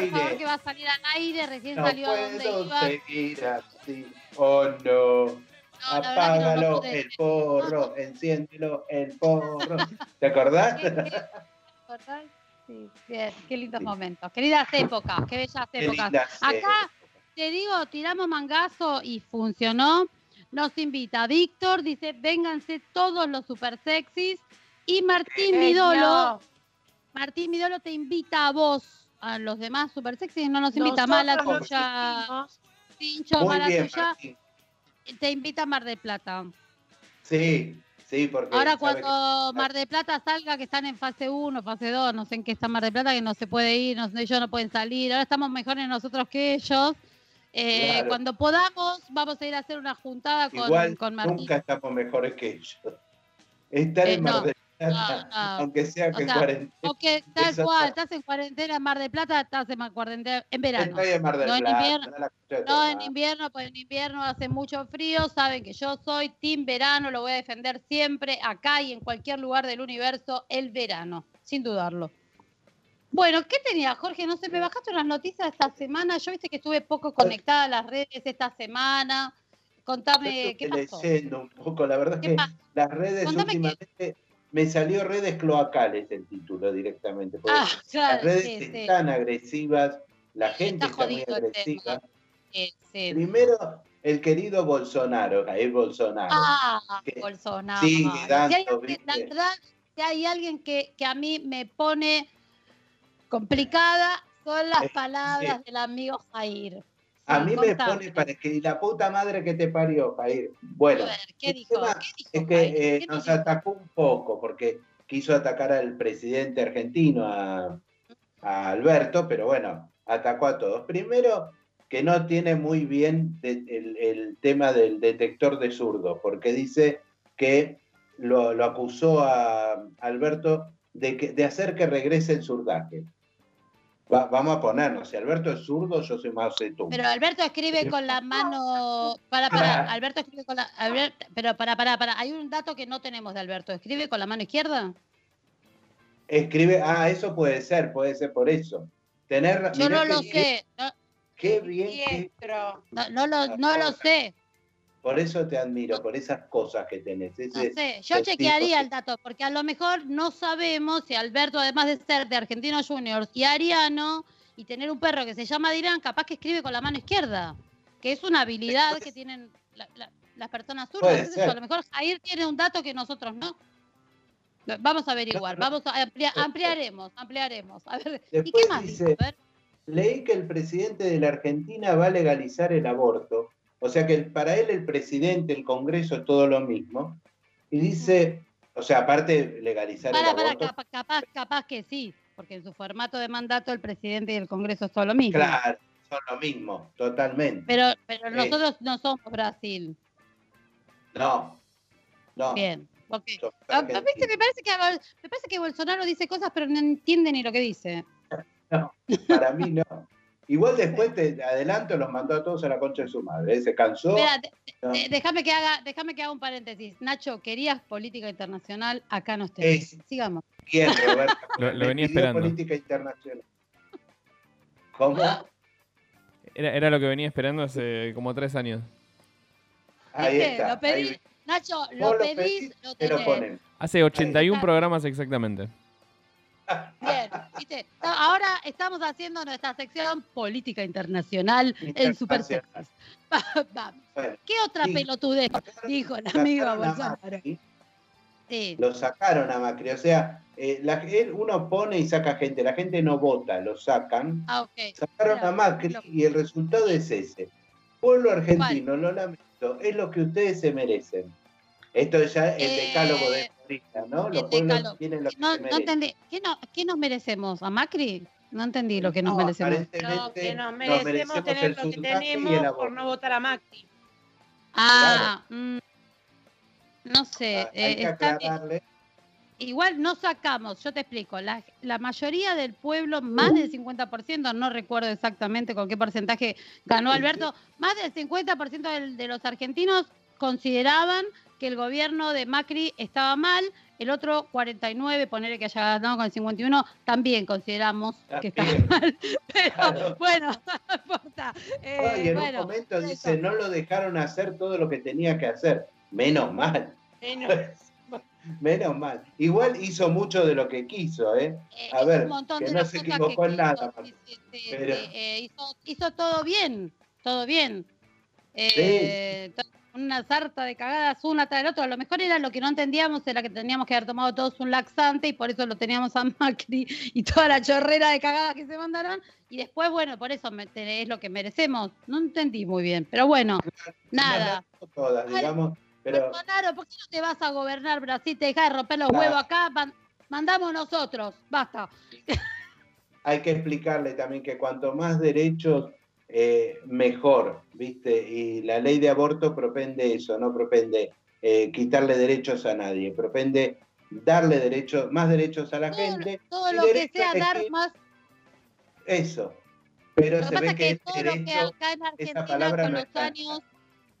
Por favor, que va a salir al aire. Recién No salió a donde puedo iba. seguir así. Oh no. No, Apágalo, el porro, enciéndelo, el porro. ¿Te acordás? ¿Qué- qué- ¿Verdad? Sí, bien, qué lindos momentos. Queridas épocas, qué bellas Qué épocas. Acá, te digo, tiramos mangazo y funcionó. Nos invita Víctor, dice, vénganse todos los super sexys. Y Martín Vidolo, Martín Vidolo te invita a vos, a los demás super sexys, no nos invita más la Nosotros los tuya, hicimos. Pincho, Muy más la bien, tuya, te invita a Mar del Plata. Sí, sí, porque. Ahora cuando Mar del Plata salga, que están en fase 1, fase 2, no sé en qué está Mar del Plata, que no se puede ir, no ellos no pueden salir. Ahora estamos mejores nosotros que ellos. Eh, Claro. Cuando podamos, vamos a ir a hacer una juntada con, Igual con Martín. nunca estamos mejores que ellos. Estar Eh, en Mar no, del Plata, no, aunque sea O que en sea, cuarentena. O que tal cual, estás en cuarentena en Mar del Plata, estás en cuarentena en verano. Estoy en Mar del no en Plata. invierno. no No, en invierno, pues en invierno hace mucho frío. Saben que yo soy team verano, lo voy a defender siempre, acá y en cualquier lugar del universo, el verano, sin dudarlo. Bueno, ¿qué tenía, Jorge? No sé, me bajaste unas noticias esta semana. Yo viste que estuve poco conectada a las redes esta semana. Contame, ¿qué pasó? leyendo un poco, la verdad es ¿Qué que las redes Contame qué- últimamente me salió redes cloacales el título directamente. porque Ah, claro, las redes sí, sí. están agresivas, la gente Está está, muy agresiva. Eh, sí. Primero, el querido Bolsonaro, Jair Bolsonaro. Ah, que Bolsonaro. sigue Si hay dando, alguien- la verdad, si hay alguien que, que a mí me pone complicada, son las palabras del amigo Jair. A mí me pone para que y la puta madre que te parió, Jair. Bueno, ver, ¿qué el dijo? tema ¿Qué dijo es que eh, ¿Qué nos dijo? atacó un poco porque quiso atacar al presidente argentino, a, a Alberto, pero bueno, atacó a todos. Primero, que no tiene muy bien de- el, el tema del detector de zurdos, porque dice que lo, lo acusó a Alberto de, que, de hacer que regrese el zurdaje. Va- vamos a ponernos, si Alberto es zurdo, yo soy Mao Zedong. Pero Alberto escribe con la mano. Para, para. Alberto escribe con la. Albert- pero para, para, para. Hay un dato que no tenemos de Alberto. ¿Escribe con la mano izquierda? Escribe, ah, eso puede ser, puede ser por eso. Tener, Yo no lo sé. No, Qué bien, que- no, no lo, no lo sé. Por eso te admiro, por esas cosas que tenés. No ese- sé, yo chequearía el dato, porque a lo mejor no sabemos si Alberto, además de ser de Argentinos Juniors y ariano, y tener un perro que se llama Dirán, capaz que escribe con la mano izquierda, que es una habilidad que tienen la, la- las personas zurdas, a lo mejor Jair tiene un dato que nosotros no. Vamos a averiguar, vamos a amplia- ampliaremos, ampliaremos. A ver, ¿y qué más dice- dice? Leí que el presidente de la Argentina va a legalizar el aborto. O sea que para él el presidente, el Congreso es todo lo mismo. Y dice, o sea, aparte legalizar Para, el para, aborto. capaz, capaz, capaz que sí, porque en su formato de mandato el presidente y el Congreso es todo lo mismo. Claro, son lo mismo, totalmente. Pero, pero Eh. nosotros no somos Brasil. No, no. Bien, ok. somos Ah. Me parece, que, me parece que Bolsonaro dice cosas, pero no entiende ni lo que dice. No, para mí no. Igual después te adelanto, los mandó a todos a la concha de su madre. ¿eh? Se cansó. No. de- déjame que haga, déjame que haga un paréntesis. Nacho, querías política internacional, acá nos tenés. Es- Sigamos. Bien, Roberto. Lo- lo venía esperando. política internacional. ¿Cómo? Era, era lo que venía esperando hace como tres años. Ahí está. Lo pedí- ahí- Nacho, lo lo pedís, pedís, lo te lo tenés. ponen. Hace 81 está. programas exactamente. Bien, ¿viste? Ahora estamos haciendo nuestra sección política internacional en Super. Vamos. Bueno, ¿Qué otra Sí. pelotudez dijo el amigo Bolsonaro? Sí. Lo sacaron a Macri. O sea, eh, la- uno pone y saca gente. La gente no vota, lo sacan. Ah, ok. Sacaron Mira, a Macri lo- y el resultado es ese. Pueblo argentino, lo lamento, es lo que ustedes se merecen. Esto ya es el Eh, decálogo de Florida, ¿no? Los tienen lo que No, entendí. ¿Qué, no, ¿Qué nos merecemos? ¿A Macri? No entendí lo que nos No, merecemos. No, que nos nos merecemos, merecemos tener el lo que tenemos por no votar a Macri. Ah, mm, no sé. Ah, eh, Hay que está bien. Igual no sacamos, yo te explico, la, la mayoría del pueblo, más del 50%, no recuerdo exactamente con qué porcentaje ganó Alberto, más del 50% del- de los argentinos consideraban que el gobierno de Macri estaba mal, el otro 49, ponerle que haya ganado con el 51, también consideramos que estaba También. mal. Pero Claro. bueno, no importa. Eh, y en bueno, un momento eso. dice, no lo dejaron hacer todo lo que tenía que hacer. Menos mal, Menos. menos mal. Igual hizo mucho de lo que quiso, ¿eh? Eh, A ver, un montón que de no se equivocó en nada, hizo, sí, sí, sí, pero- sí, eh, hizo, hizo todo bien, todo bien. Eh, to- Una sarta de cagadas una tras la otra. A lo mejor era lo que no entendíamos, era que teníamos que haber tomado todos un laxante y por eso lo teníamos a Macri y toda la chorrera de cagadas que se mandaron. Y después, bueno, por eso es lo que merecemos. No entendí muy bien, pero bueno, nada. Todas, digamos, pero Bolsonaro, ¿por qué no te vas a gobernar Brasil? Te dejas de romper los huevos acá, man- mandamos nosotros, basta. hay que explicarle también que cuanto más derechos, eh, mejor, ¿viste? Y la ley de aborto propende eso, no propende eh, quitarle derechos a nadie, propende darle derechos, más derechos a la Todo, gente. todo lo que sea dar más. Eso. Pero Lo que se pasa ve es que, todo lo que acá en Argentina con los años.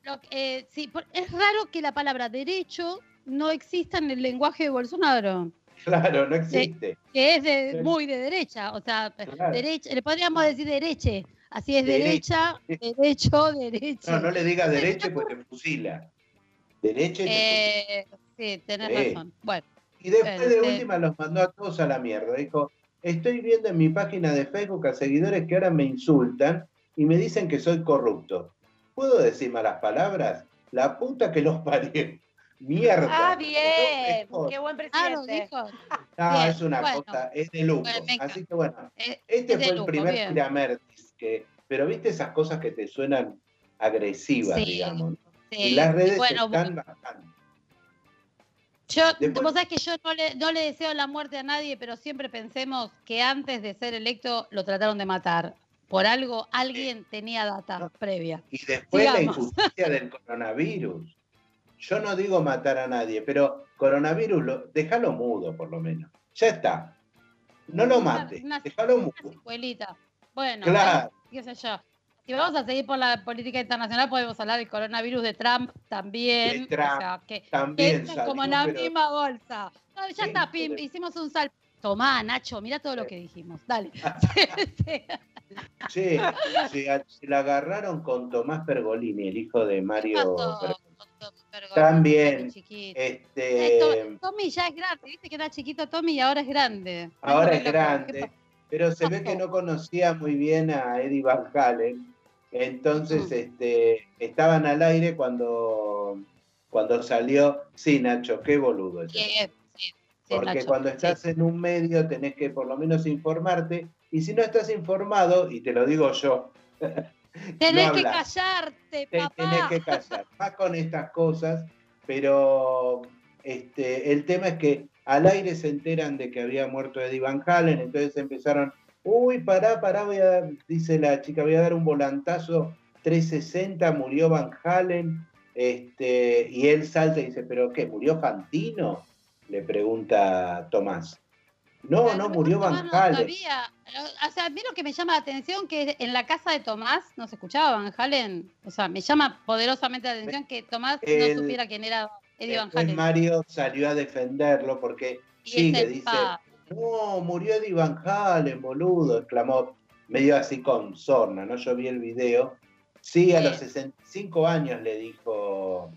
lo eh, sí, es raro que la palabra derecho no exista en el lenguaje de Bolsonaro, claro, no existe. que es de- muy de derecha. O sea, Claro. derecha, le podríamos decir dereche. Así es derecha, derecho, derecho. No, no le digas No derecho porque te fusila. Derecho y. Eh, sí, tenés razón. Bueno, Y después de este- última los mandó a todos a la mierda. Dijo, estoy viendo en mi página de Facebook a seguidores que ahora me insultan y me dicen que soy corrupto. ¿Puedo decir malas palabras? La puta que los parió. Mierda. Ah, bien. No, Qué buen ah, lo presidente. dijo. no, bien, es una bueno. cosa, es de lujo. Bueno. Así que bueno, Eh, este es fue el lujo, primer bien. Que, pero viste esas cosas que te suenan agresivas, Sí, digamos. sí. Y las redes Bueno, están bajando. Yo, Después- vos sabés que yo no le, no le deseo la muerte a nadie, pero siempre pensemos que antes de ser electo lo trataron de matar. Por algo, alguien tenía data No. previa. Y después la injusticia del coronavirus. Yo no digo matar a nadie, pero coronavirus, lo, déjalo mudo por lo menos. Ya está. No lo Una- mates, una- déjalo Una mudo. secuelita. Bueno, Claro. qué sé yo. Si vamos a seguir por la política internacional, podemos hablar del coronavirus de Trump también. De Trump o sea, que, que También entran como en la pero- misma bolsa. No, ya Sí, está, pim, pero- hicimos un salto. Tomá, Nacho, mira todo lo que dijimos. Dale. Sí, se, se la agarraron con Tomás Pergolini, el hijo de ¿Qué Mario. Pergolini. También. Este, To- Tommy ya es grande, viste que era chiquito Tommy y ahora es grande. ahora es loco, ¿qué grande? Pero se ve que no conocía muy bien a Eddie Van Halen Entonces, Mm. este, estaban al aire cuando, cuando salió. Sí, Nacho, qué boludo ese. Sí, sí, Porque Nacho, cuando sí. estás en un medio tenés que por lo menos informarte. Y si no estás informado, y te lo digo yo, Tenés no que callarte, te papá. tenés que callar. Más con estas cosas, pero este, el tema es que al aire se enteran de que había muerto Eddie Van Halen, entonces empezaron, uy, pará, pará, voy a dar", dice la chica, voy a dar un volantazo 360, murió Van Halen, este, y él salta y dice, ¿pero qué? ¿Murió Fantino? Le pregunta Tomás. No, Pero no, murió Tomás Van no Halen. sabía. O sea, a mí lo que me llama la atención que en la casa de Tomás no se escuchaba Van Halen. O sea, me llama poderosamente la atención que Tomás El- no supiera quién era Eddie Van Halen. Mario salió a defenderlo porque sigue, ese dice, pa- no, murió Eddie Van Halen, boludo, exclamó medio así con sorna, ¿no? Yo vi el video. Sí, a Sí. los 65 años le dijo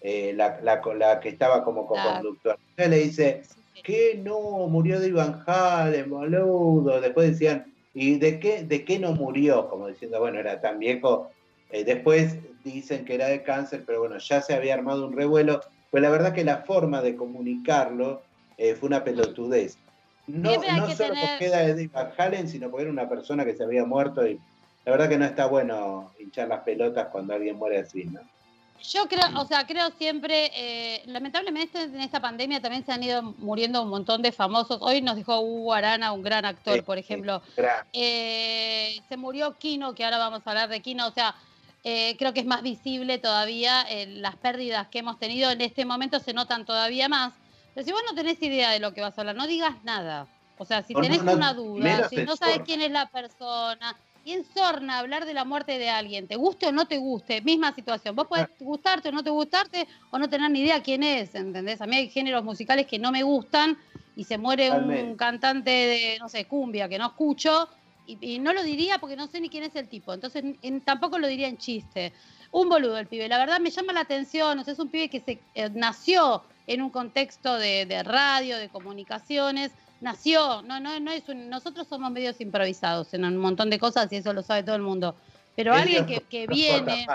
eh, la, la- la que estaba como co-conductor. Entonces le dice, sí, sí. ¿qué no? Murió Eddie Van Halen, boludo. Después decían, ¿y de qué, de qué no murió? Como diciendo, bueno, era tan viejo. Eh, después dicen que era de cáncer, pero bueno, ya se había armado un revuelo. Pues la verdad que la forma de comunicarlo eh, fue una pelotudez. No, solo tener- porque era Van Halen, sino porque era una persona que se había muerto y la verdad que no está bueno hinchar las pelotas cuando alguien muere así, ¿no? Yo creo, o sea, creo siempre, eh, lamentablemente en esta pandemia también se han ido muriendo un montón de famosos. Hoy nos dejó Hugo Arana, un gran actor, Sí, por ejemplo. Eh, se murió Kino, que ahora vamos a hablar de Kino, o sea, eh, creo que es más visible todavía eh, las pérdidas que hemos tenido en este momento se notan todavía más. Pero si vos no tenés idea de lo que vas a hablar, no digas nada. O sea, si no- tenés no- una duda, si no sabes quién es la persona, y en Sorna hablar de la muerte de alguien, te guste o no te guste, misma situación. Vos podés gustarte o no te gustarte o no tener ni idea quién es, ¿entendés? A mí hay géneros musicales que no me gustan y se muere un cantante de, no sé, cumbia que no escucho y, y no lo diría porque no sé ni quién es el tipo. Entonces en- tampoco lo diría en chiste. Un boludo el pibe. La verdad me llama la atención. O sea, es un pibe que se eh, nació en un contexto de, de radio, de comunicaciones. Nació. No, no, no es un- nosotros somos medios improvisados en un montón de cosas y eso lo sabe todo el mundo. Pero alguien que, que viene.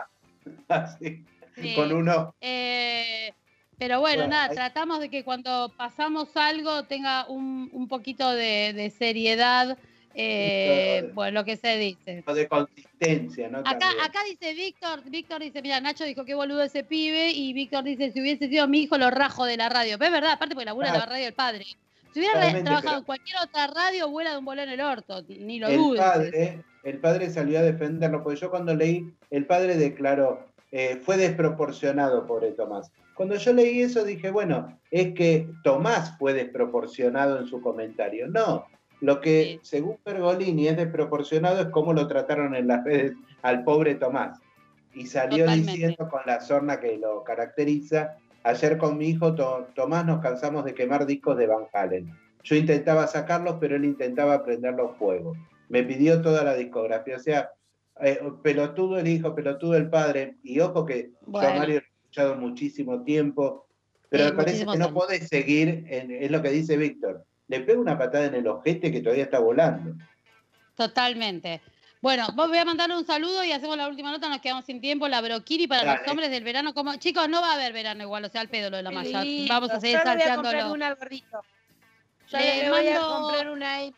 Así, Sí. con uno. Eh, pero bueno, Bueno, nada, hay- tratamos de que cuando pasamos algo tenga un, un poquito de, de seriedad, eh, bueno, lo que se dice. de consistencia, ¿no? Acá, acá dice Víctor, Víctor dice, mira, Nacho dijo qué boludo ese pibe, y Víctor dice, si hubiese sido mi hijo, lo rajo de la radio. Pero es verdad, aparte porque labura en la radio del padre. Si hubiera trabajado pero- en cualquier otra radio, vuela de un bolón en el orto, ni lo el dudes. padre, el padre salió a defenderlo, porque yo cuando leí, el padre declaró, eh, fue desproporcionado, pobre Tomás. Cuando yo leí eso dije, bueno, es que Tomás fue desproporcionado en su comentario. No, lo que según Pergolini es desproporcionado es cómo lo trataron en las redes al pobre Tomás. Y salió Totalmente. diciendo con la sorna que lo caracteriza, ayer con mi hijo To- Tomás nos cansamos de quemar discos de Van Halen. Yo intentaba sacarlos, pero él intentaba prenderlos fuego. Me pidió toda la discografía. O sea, eh, pelotudo el hijo, pelotudo el padre. Y ojo que yo a Mario lo he escuchado muchísimo tiempo, pero Sí, me parece que no podés seguir, en- es lo que dice Víctor. Le pega una patada en el ojete que todavía está volando. Totalmente. Bueno, vos voy a mandarle un saludo y hacemos la última nota, nos quedamos sin tiempo. La broquiri para los hombres del verano. como Chicos, no va a haber verano igual, o sea, al pedo lo de la malla. Vamos a seguir Yo le voy a comprar salteándolo. una al gordito. Yo Le le, voy a comprar una ahí.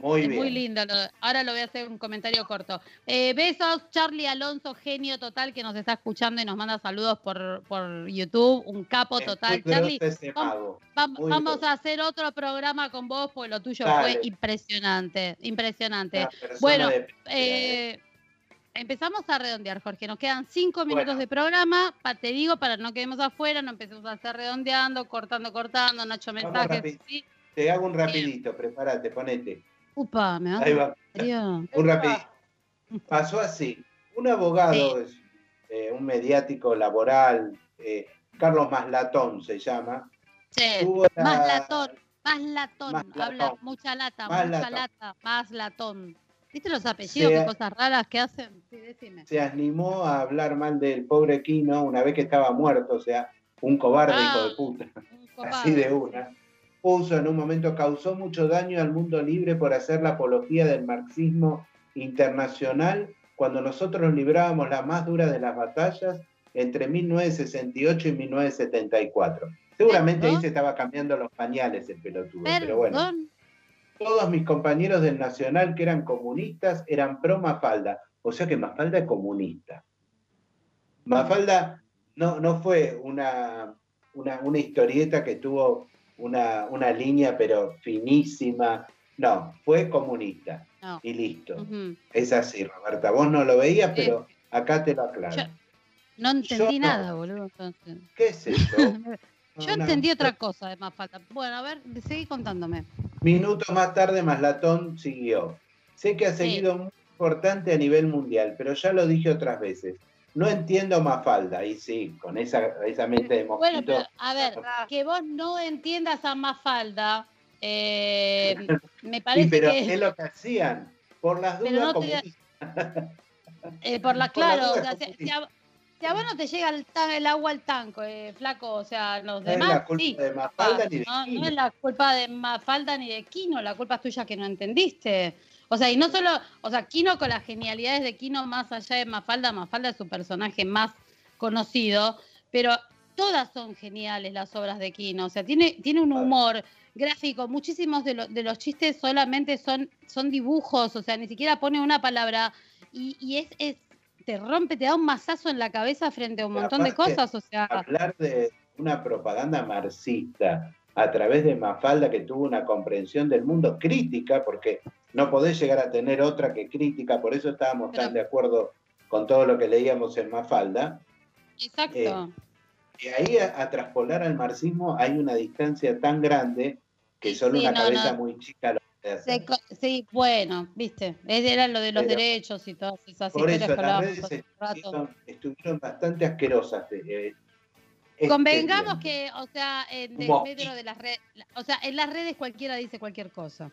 Muy Es bien. muy lindo. Ahora lo voy a hacer un comentario corto. Eh, besos, Charlie Alonso, genio total, que nos está escuchando y nos manda saludos por, por YouTube. Un capo total. Charlie, ese vamos- a hacer otro programa con vos, porque lo tuyo Dale. fue impresionante. Impresionante. Bueno, de ¿eh? Empezamos a redondear, Jorge. Nos quedan cinco minutos Bueno. de programa. Te digo, para no quedemos afuera, no empecemos a estar redondeando, cortando, cortando, Nacho mensajes. Te hago un rapidito, prepárate, ponete. Upa, me vas Ahí va. Un rapidito. Pasó así. Un abogado, es, eh, un mediático laboral, eh, Carlos Maslatón se llama. Sí. la- Más latón, más latón. Más Habla latón. mucha lata, mucha latón. lata, más latón. ¿Viste los apellidos? Qué cosas raras que hacen. Sí, decime. Se animó a hablar mal del pobre Quino una vez que estaba muerto, o sea, un cobarde Ah, hijo de puta. Así de una. Puso en un momento, causó mucho daño al mundo libre por hacer la apología del marxismo internacional cuando nosotros librábamos la más dura de las batallas entre 1968 y 1974. Seguramente ahí se estaba cambiando los pañales el pelotudo, pero bueno. Todos mis compañeros del Nacional que eran comunistas eran pro Mafalda, o sea que Mafalda es comunista. Mafalda no, no fue una, una, una historieta que tuvo una, una línea pero finísima, no, fue comunista No. y listo. Es así, Roberta, vos no lo veías, pero acá te lo aclaro. Yo- No entendí no. nada, boludo. entonces. ¿Qué es eso? Yo Una- entendí otra cosa de más falta. Bueno, a ver, seguí contándome. Minutos más tarde, Maslatón siguió. Sé que ha Sí. seguido muy importante a nivel mundial, pero ya lo dije otras veces. No entiendo Mafalda, y sí, con esa, esa mente de Bueno, mosquito. pero a ver, que vos no entiendas a Mafalda, eh, me Sí, parece pero que es lo que hacían. Por las dudas, no te- eh, por la por la claro, o sea, si, a, si a vos no te llega el, tan- el agua al tanco, eh, flaco, o sea, los No es demás la culpa sí. de Mafalda ni de no, Quino. no es la culpa de Mafalda ni de Kino, la culpa es tuya que no entendiste. O sea, y no solo, o sea, Kino con las genialidades de Kino más allá de Mafalda, Mafalda es su personaje más conocido, pero todas son geniales las obras de Kino, o sea, tiene, tiene un humor gráfico, muchísimos de, lo- de los chistes solamente son, son dibujos, o sea, ni siquiera pone una palabra. Y, y es, es, te rompe, te da un mazazo en la cabeza frente a un montón de cosas, o sea, Hablar de una propaganda marxista a través de Mafalda que tuvo una comprensión del mundo crítica, porque no podés llegar a tener otra que crítica, por eso estábamos tan de acuerdo con todo lo que leíamos en Mafalda. exacto. eh, Y ahí a, a traspolar al marxismo hay una distancia tan grande que solo Sí, una no, cabeza no. muy chica lo puede hacer. Se sí, bueno, viste, era lo de los Pero- derechos y todas esas Por eso las redes estuvieron, estuvieron bastante asquerosas. eh, este Convengamos que, o sea, en desmedro de las redes, o sea, en las redes cualquiera dice cualquier cosa.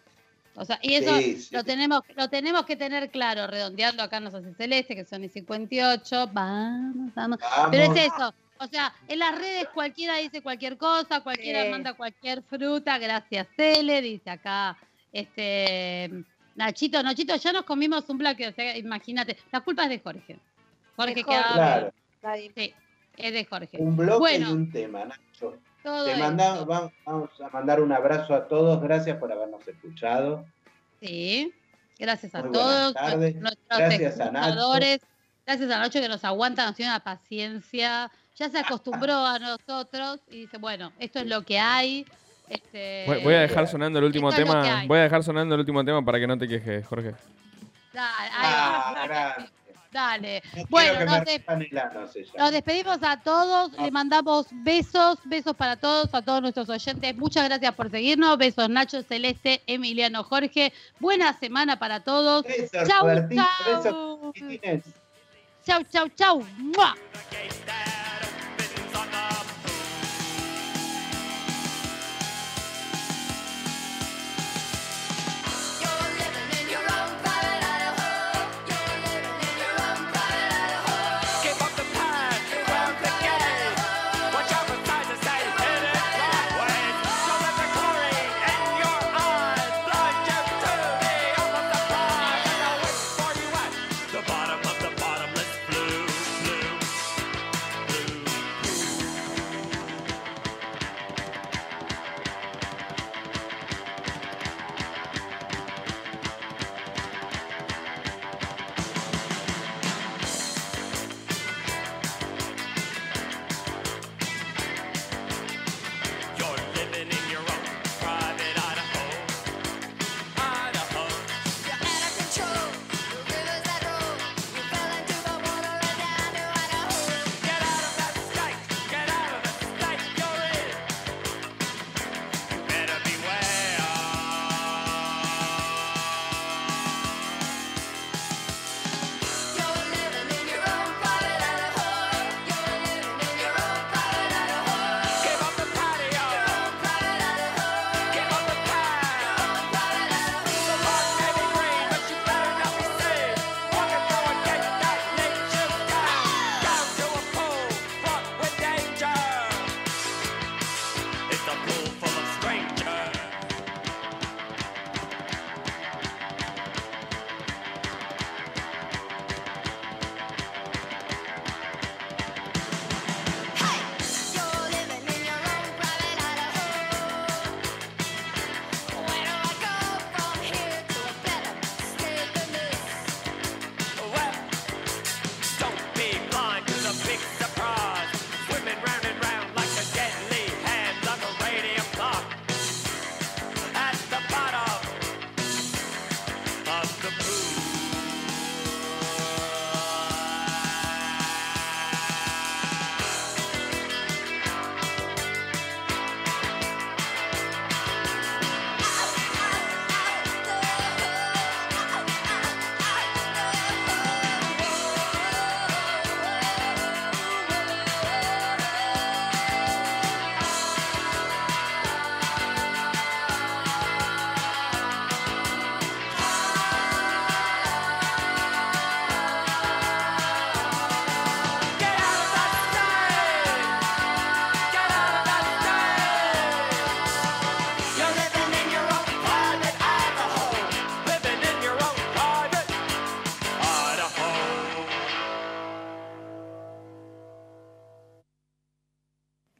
O sea, y eso Sí, sí. lo tenemos, lo tenemos que tener claro, redondeando acá nos hace Celeste, que son y 58, vamos, vamos. Pero Vamos. es eso, o sea, en las redes cualquiera dice cualquier cosa, cualquiera Sí. manda cualquier fruta, gracias Cele, dice acá, este, Nachito, Nachito, ya nos comimos un bloque, o sea, imagínate, la culpa es de Jorge. Jorge que Jorge. habla, Claro, Nadie- sí, es de Jorge. un bloque Bueno. y un tema, Nacho. Todo Te manda- va- vamos a mandar un abrazo a todos. Gracias por habernos escuchado. Sí, gracias a Muy buenas todos tardes. nuestros Gracias a Nacho. Gracias a Nacho que nos aguanta, nos tiene una paciencia. Ya se acostumbró a nosotros y dice, bueno, esto es lo que hay. Este, Voy, a dejar sonando el último tema. Voy a dejar sonando el último tema para que no te quejes, Jorge. Ah, gracias. Dale. No Bueno, nos me de- rompan el ano, se llama. Nos despedimos a todos, le mandamos besos, besos para todos, a todos nuestros oyentes. Muchas gracias por seguirnos. Besos Nacho, Celeste, Emiliano, Jorge. Buena semana para todos. Besos, Chau, Robertito, besos, chau. Chau, chau, chau. ¡Mua!